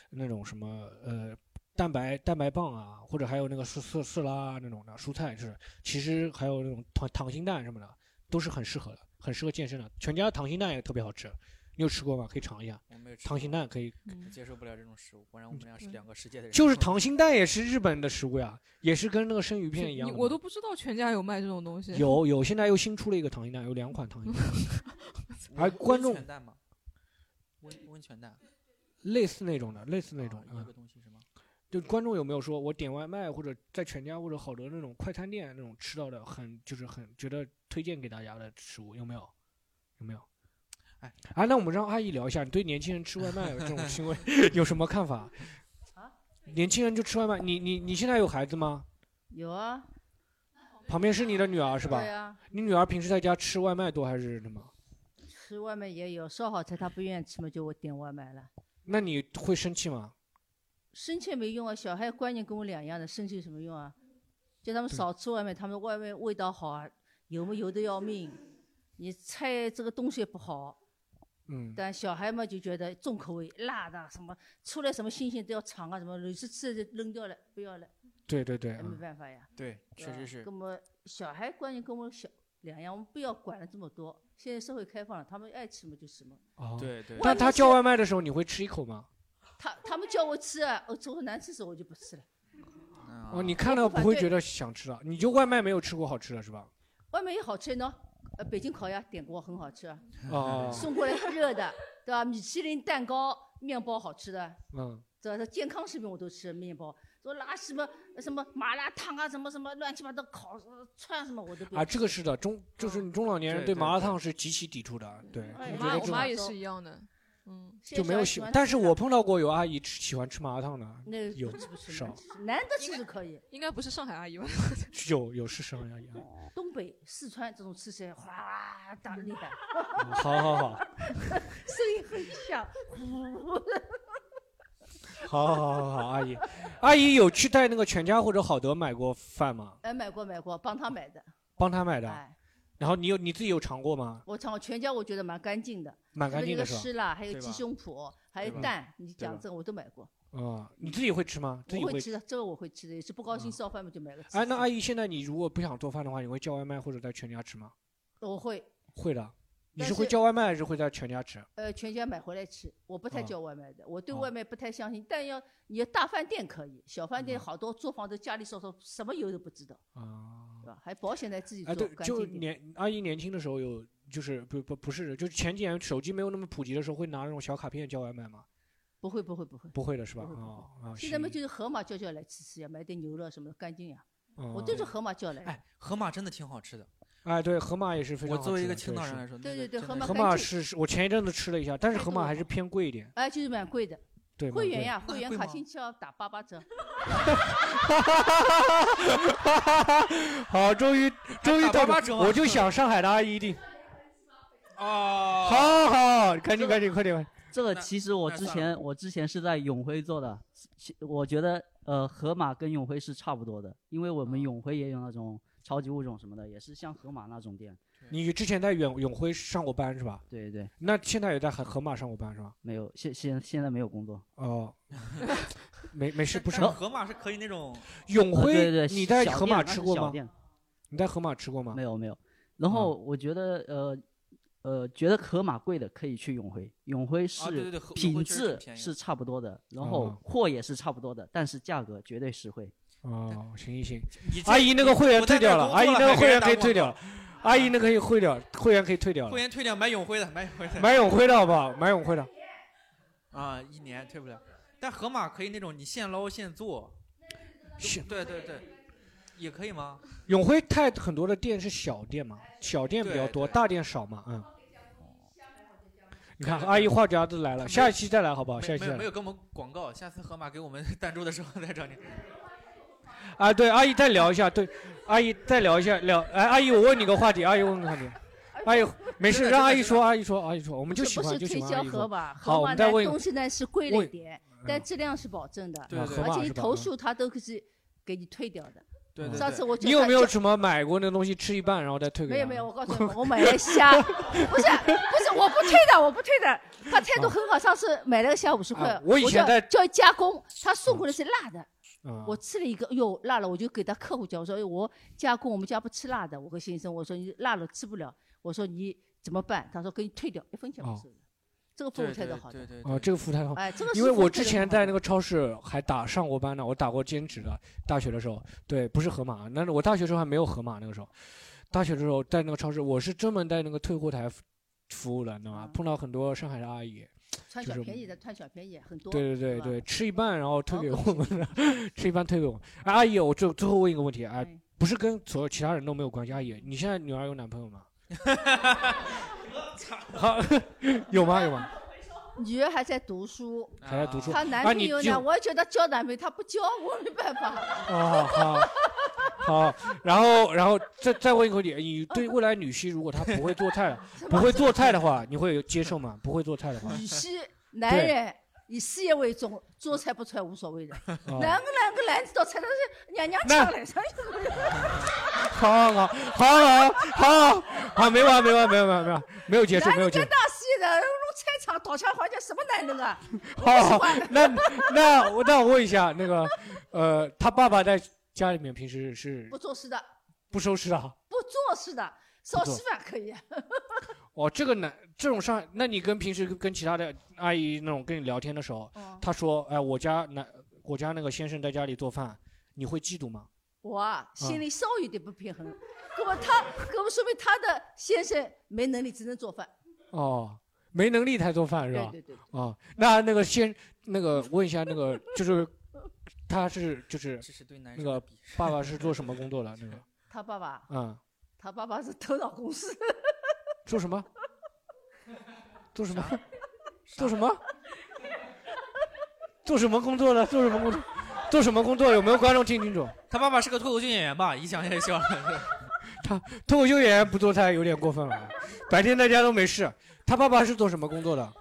那种什么呃蛋白蛋白棒啊，或者还有那个色色色拉那种的蔬菜是，其实还有那种糖糖心蛋什么的，都是很适合的，很适合健身的。全家糖心蛋也特别好吃，你有吃过吗？可以尝一下我没有。吃溏心蛋可以，我接受不了这种食物，果然我们俩是两个世界的人。就 (laughs) 是溏心蛋也是日本的食物呀，也是跟那个生鱼片一样我都不知道全家有卖这种东西。有有，现在又新出了一个溏心蛋，有两款溏心蛋，(laughs) 而温观众温泉蛋吗？温温泉蛋，类似那种的，类似那种一个嗯东西是吗？就观众有没有说我点外卖或者在全家或者好多那种快餐店那种吃到的很就是很觉得推荐给大家的食物有没有？有没有？哎啊，那我们让阿姨聊一下，你对年轻人吃外卖这种行为 (laughs) 有什么看法？啊年轻人就吃外卖，你你你现在有孩子吗？有啊，旁边是你的女儿是吧？对啊你女儿平时在家吃外卖多还是什么？吃外卖也有，烧好菜她不愿意吃嘛，就我点外卖了。那你会生气吗？生气没用啊，小孩观念跟我两样的，生气有什么用啊？叫他们少吃外卖，他们外面味道好啊，油不油的要命，你菜这个东西也不好。嗯，但小孩嘛就觉得重口味、辣的什么，出来什么新鲜都要尝啊，什么有时吃了就扔掉了，不要了。对对对，没嗯办法呀。对，确实是。那么小孩观念跟我小两样，我们不要管了这么多。现在社会开放了，他们爱吃什么就吃什么。哦，对对但他叫外卖的时候，你会吃一口吗？他他们叫我吃啊，我做难吃时候我就不吃了。哦，你看到不会觉得想吃了，你就外卖没有吃过好吃的是吧？外卖也好吃呢，呃，北京烤鸭点过，很好吃啊。哦送过来热的，(laughs) 对吧？米其林蛋糕、面包好吃的，嗯，对吧？这健康食品我都吃，面包。说拿什么什么麻辣烫啊，什么什么乱七八糟烤呃串什么我都不啊，这个是的，中就是你中老年人对麻辣烫是极其抵触的，对，哎我我觉得这种妈我妈也是一样的，嗯，就没有喜欢，但是我碰到过有阿姨吃喜欢吃麻辣烫的，那有少。男的吃是可以，应该不是上海阿姨吧？(laughs) 有有是生阿姨啊，东北、四川这种吃起来哗大厉害，(laughs) 嗯好好好，(laughs) 声音很响，呼好好好好好，阿姨，阿姨有去带那个全家或者好德买过饭吗？哎，买过买过，帮他买的。帮他买的哎，然后你有你自己有尝过吗？我尝过全家我觉得蛮干净的，蛮干净的是吧那个湿辣，还有鸡胸脯，还有蛋，你讲这个我都买过。啊，你自己会吃吗？自己我会吃的，这个我会吃的，也是不高兴烧饭嘛就买个吃。哎，那阿姨现在你如果不想做饭的话，你会叫外卖或者在全家吃吗？我会，会的，你但是是会叫外卖还是会在全家吃？呃，全家买回来吃，我不太哦叫外卖的，我对哦外卖不太相信。但要你要大饭店可以，小饭嗯店好多作坊都家里烧烧，什么油都不知道，啊，对吧？还保险在自己哎，做，对，就干净点。年阿姨年轻的时候有，就是不不不是，就是前几年手机没有那么普及的时候，会拿那种小卡片叫外卖吗？不会不会不会，不会的是吧？不会不啊啊，现在嘛就是盒马叫叫来吃吃呀，买点牛肉什么的干净呀。我哦都是盒马叫来的。哎，河马真的挺好吃的。哎，对，河马也是非常我作为一个好吃对是青岛人来说，对对对河马河马是是我前一阵子吃了一下，但是河马还是偏贵一点。哎，就是蛮贵的。对会员呀，会员卡星期要打八八折。(laughs) 好，终于终于打到八八折吗我就想上海的阿姨一定。哦，好好，赶紧赶紧快点快点。这个其实我之前我之前是在永辉做的，其我觉得呃河马跟永辉是差不多的，因为我们永辉也有那种超级物种什么的，也是像河马那种店。你之前在永永辉上过班是吧？对对，那现在也在河河马上过班是吧？没有现现现在没有工作。哦，没没事，不是河马是可以那种呃永辉，对对，你在河马吃过吗？你在河马吃过吗？没有没有。然后我觉得呃呃，觉得河马贵的可以去永辉，永辉是品质是差不多的，然后哦货也是差不多的，但是价格绝对实惠。哦，行行行阿姨那个会员退掉了，阿姨那个会员可以退掉了，阿姨那个可以退掉，会员可以退掉了会，员退掉买永辉的，买永辉的，买永辉的好不好？买永辉的。啊，一年退不了。但河马可以那种你现捞现做，现对对对，也可以吗？永辉太很多的店是小店嘛，小店比较多，大店少嘛，嗯。你看，阿姨话匣子来了，下一期再来好不好？下一期没有没有。给我们广告，下次河马给我们 (laughs) 赞助的时候再找你。啊，对，阿姨再聊一下，对，阿姨再聊一下，聊，哎，阿姨，我问你个话题，阿姨问个话题，(laughs) 阿姨没事，让阿姨说，阿姨说，阿姨说，我们就喜不欢就喜是推销欢阿姨说。盒马，。好，盒马呢我们再问东西呢是贵了一点，但质量是保证的，对对而且你投诉他都是给你退掉的。对对上次我你有没有什么买过那东西吃一半然后再退给他？没有没有，我告诉你，(laughs) 我买了虾，不是不是，我不退的，我不退的。他 (laughs) 态度很好，上次买了个虾五十块啊，我以前叫在叫加工，他送过来是辣的。嗯我吃了一个，哟，辣了，我就给他客户讲，我说，哎，我加工，我们家不吃辣的。我和先生，我说你辣了吃不了，我说你怎么办？他说给你退掉，一分钱不收的。这个服务态度好的。啊，这个服务态度好。哎这个因为我之前在那个超市还打上过班呢，我打过兼职的，大学的时候，对，不是盒马，那我大学时候还没有盒马，那个时候，大学的时候在那个超市，我是专门在那个退货台服服务的，你知道吗？碰到很多上海的阿姨，贪小便宜的，贪小便宜很多。对对对对，吃一半然后退 (laughs) 给我们，吃一半退给我们。哎阿姨，我最最后问一个问题，哎，嗯不是跟所有其他人都没有关系，阿姨，你现在女儿有男朋友吗？(laughs) 好，有吗？有吗？女儿还在读书，还在读书她男朋友呢？我也觉得交男朋友，她不交，我没办法。哦，好，(laughs) 好，然后，然后再再问一个问题，你对未来女婿如果他不会做菜，(laughs) 不会做菜的话，你会接受吗？不会做菜的话，女婿男人以事业为重，做菜不出来无所谓的。哦两个两个男子到菜，但是娘娘那腔来，啥意思？好好好好好好，没完没完没完没完没完，没有结束没有结束男人干。大事业的，弄菜场倒枪换将，什么男人啊？好好，那那我那我问一下，那个呃，他爸爸在家里面平时是不做事的，不收拾的？不做事的，烧不做稀饭可以。(laughs) 哦，这个男这种上，那你跟平时跟其他的阿姨那种跟你聊天的时候，他说，哎，我家男我家那个先生在家里做饭，你会嫉妒吗？我啊，心里稍有点不平衡。那么他，那么说明他的先生没能力，只能做饭。哦，没能力才做饭是吧？对对对哦，那那个先那个问一下那个就是他是就是这是对男那个生的鄙视 (laughs) 爸爸是做什么工作的？那个 (laughs) 他爸爸，嗯，他爸爸是头脑公司。做什么？(laughs) 做什么？做什么？做什么工作的？做什么工作？做什么工作？有没有观众听清楚？他爸爸是个脱口秀演员吧？一想就笑了。他脱口秀演员不做菜有点过分了，白天在家都没事。他爸爸是做什么工作的？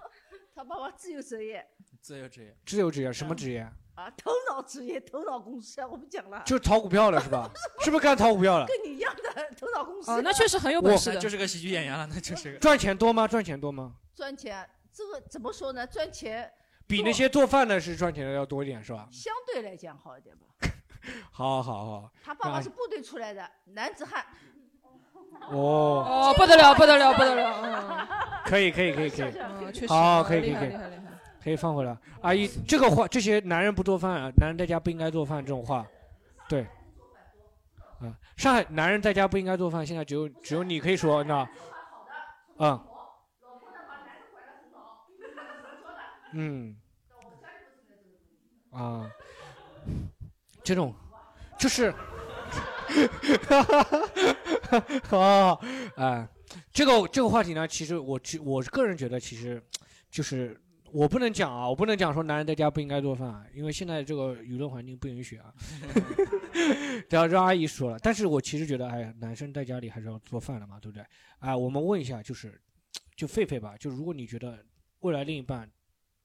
他爸爸自由职业自由职业，自由职业，什么职业？啊，头脑职业，头脑公司啊，我不讲了。就是炒股票了是吧？(laughs) 是不是干炒股票了？跟你一样的头脑公司。啊，那确实很有本事的。就是个喜剧演员了，那就是个。赚钱多吗？赚钱多吗？赚钱，这个怎么说呢？赚钱比那些做饭的是赚钱的要多一点是吧？相对来讲好一点吧。好 (laughs) 好好。他爸爸是部队出来的男子汉。哦哦，不得了，不得了，不得了！嗯，可以可以可以可以嗯确，实好，可以可以可以可以放回来。阿姨，这个话，这些男人不做饭，啊男人在家不应该做饭这种话，对。啊，上海男人在家不应该做饭，现在只有只有你可以说，你知道？啊。嗯。啊。这种，就是。好好好，哎，这个这个话题呢，其实我其我个人觉得，其实就是我不能讲啊，我不能讲说男人在家不应该做饭啊，因为现在这个舆论环境不允许啊。(laughs) 然后让阿姨说了，但是我其实觉得，哎呀，男生在家里还是要做饭的嘛，对不对？哎，我们问一下，就是就狒狒吧，就如果你觉得未来另一半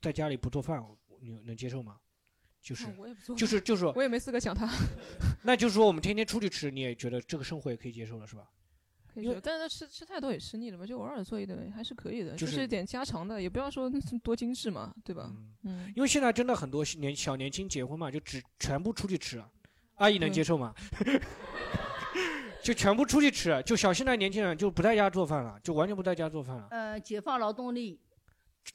在家里不做饭，你能接受吗？就是、哦我也不做就是就是说，我也没资格讲他。(laughs) 那就是说，我们天天出去吃，你也觉得这个生活也可以接受了，是吧？可以说，但是吃吃太多也吃腻了嘛，就偶尔做一顿还是可以的，就就是点家常的，也不要说多精致嘛，对吧？嗯，因为现在真的很多年小年轻结婚嘛，就只全部出去吃，啊阿姨能接受吗？(laughs) 就全部出去吃，就小现在年轻人就不在家做饭了，就完全不在家做饭了。呃，解放劳动力，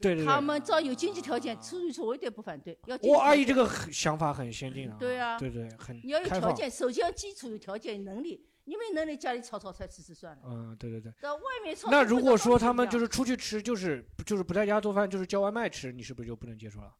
对对对，他们只要有经济条件，出去吃我一点不反对。要我阿姨这个很想法很先进啊。对啊，对对，很你要有。条件，首先要基础有条件有能力，你没能力家里炒炒菜吃吃算了。嗯，对对对。在外面炒。那如果说他们就是出去吃，就是就是不在家做饭，就是叫外卖吃，你是不是就不能接受了？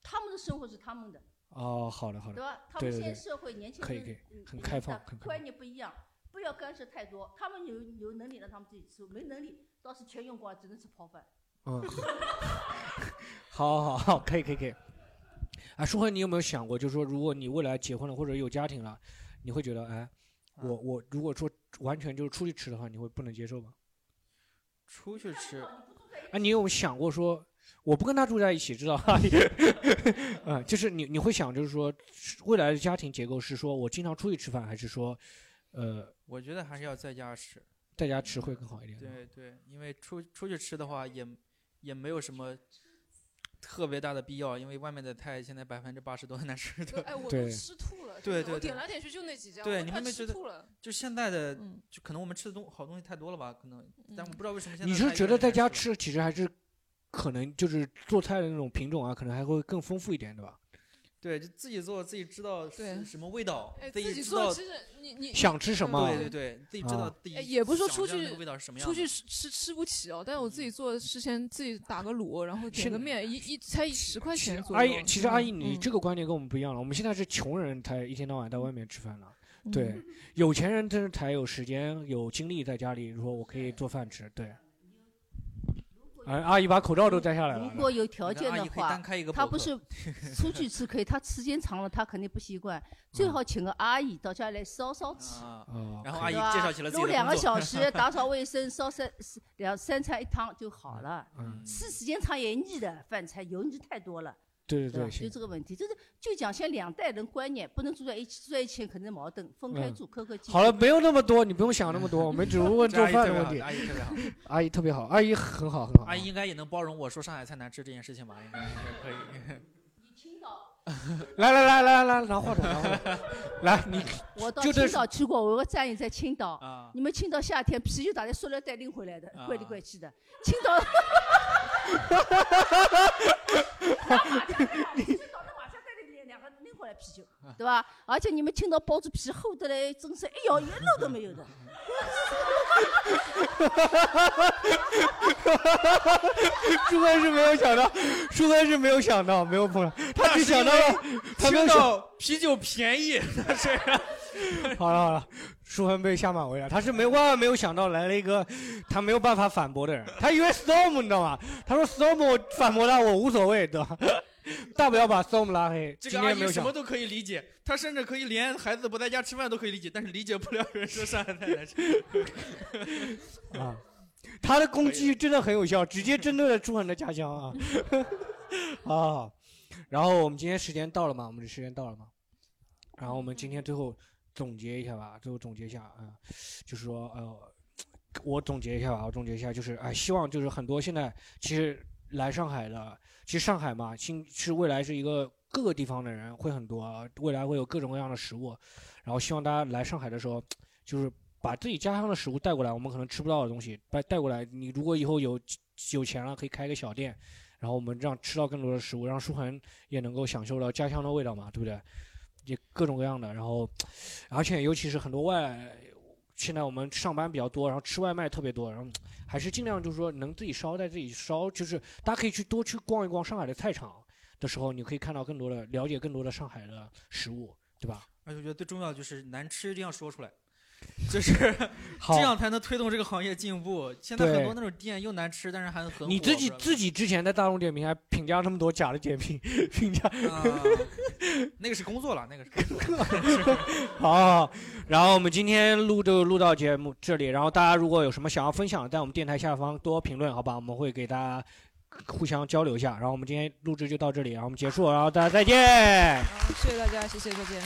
他们的生活是他们的，哦，好的好的。对吧？他们现在社会年轻人可以可以嗯很开放观念不一样，不要干涉太多。他们有有能力让他们自己吃，没能力倒是全用光，只能吃泡饭。嗯，(laughs) 好好好，可以可以可以。啊，舒恒，你有没有想过，就是说，如果你未来结婚了或者有家庭了，你会觉得，哎，我我如果说完全就是出去吃的话，你会不能接受吗？出去吃，啊，你有想过说，我不跟他住在一起，知道吧？嗯，(laughs) 就是你你会想，就是说，未来的家庭结构是说我经常出去吃饭，还是说，呃，我觉得还是要在家吃。在家吃会更好一点。对对，因为出出去吃的话，也也没有什么特别大的必要，因为外面的菜现在百分之八十都很难吃的。哎，我都对吃吐了。对对对点来点去就那几家，对，你们没觉得吃吐了？就现在的，嗯就可能我们吃的东好东西太多了吧？可能，但我不知道为什么现在你是觉得在家吃其实还是可能就是做菜的那种品种啊，可能还会更丰富一点，对吧？对，就自己做，自己知道是什么味道，哎，自自己知道做其实你你想吃什么对对对，自己知道啊自己哎，也不是说出去想象那个味道是什么样出去吃吃吃不起哦，但是我自己做之前自己打个卤，然后点个面，一一才十块钱左右。阿姨，其实阿姨，嗯你这个观点跟我们不一样了。我们现在是穷人才一天到晚在外面吃饭了，嗯对，有钱人真是才有时间有精力在家里说我可以做饭吃，对。哎，阿姨把口罩都摘下来了。如果有条件的话他不是 (laughs) 出去吃可以，他时间长了他肯定不习惯，最好请个阿姨到家来烧烧吃。啊哦然后阿姨介绍起了自己录两个小时，(laughs) 打扫卫生，烧三两三菜一汤就好了。嗯吃时间长也腻的，饭菜油腻太多了。吧对对对，就这个问题，就是就讲现在两代人观念不能住在一起，住在一起肯定矛盾，分开嗯住，客客气气。好了，没有那么多，你不用想那么多，(laughs) 我们只是问做饭的问题。(laughs) 阿姨特别好，阿姨特别好，阿姨很好很好。阿姨应该也能包容我说上海菜难吃这件事情吧？应该应该可以。(laughs) 来来来来来，拿话筒，拿话筒，来你我到就青岛去过，我有个战友在青岛。啊你们青岛夏天啤酒打在塑料袋拎回来的，啊怪里怪气的。青岛，(laughs) 你两个拎回来啤酒，对吧？而且你们青岛包子皮厚的嘞，真是一咬一漏都没有的。舒哥是没有想到，舒哥是没有想到，没有碰到，他只想到了，他没有想青岛啤酒便宜，那是。好了好了，舒恒被下马威了，他是没万万没有想到来了一个他没有办法反驳的人，(laughs) 他以为 Storm 你知道吗？他说 Storm 我反驳他我无所谓，对吧？大不了把 Storm 拉黑。这个阿姨什么都可以理解，他甚至可以连孩子不在家吃饭都可以理解，但是理解不了人说上海太难吃。(laughs) 啊，他的攻击真的很有效，直接针对了朱恒的家乡啊。(laughs) 啊，然后我们今天时间到了吗？我们的时间到了吗？然后我们今天最后总结一下吧，最后总结一下啊、就是说呃，我总结一下吧，我总结一下就是哎，希望就是很多现在其实来上海的，其实上海嘛，新是未来是一个各个地方的人会很多，啊未来会有各种各样的食物，然后希望大家来上海的时候，就是把自己家乡的食物带过来，我们可能吃不到的东西带带过来。你如果以后有有钱了，可以开个小店，然后我们让吃到更多的食物，让舒恒也能够享受到家乡的味道嘛，对不对？也各种各样的，然后，而且尤其是很多外，现在我们上班比较多，然后吃外卖特别多，然后还是尽量就是说能自己烧再自己烧，就是大家可以去多去逛一逛上海的菜场的时候，你可以看到更多的了解更多的上海的食物，对吧？而且我觉得最重要的就是难吃一定要说出来，(laughs) 就是这样才能推动这个行业进步。现在很多那种店又难吃，但是还很火。你自己自己之前在大众点评还评价那么多假的点评，(laughs) 评价啊，那个是工作了，那个是工作。(laughs) 好，然后我们今天录就录到节目这里，然后大家如果有什么想要分享，在我们电台下方多评论，好吧？我们会给大家互相交流一下。然后我们今天录制就到这里，然后我们结束，然后大家再见。谢谢大家，谢谢，再见。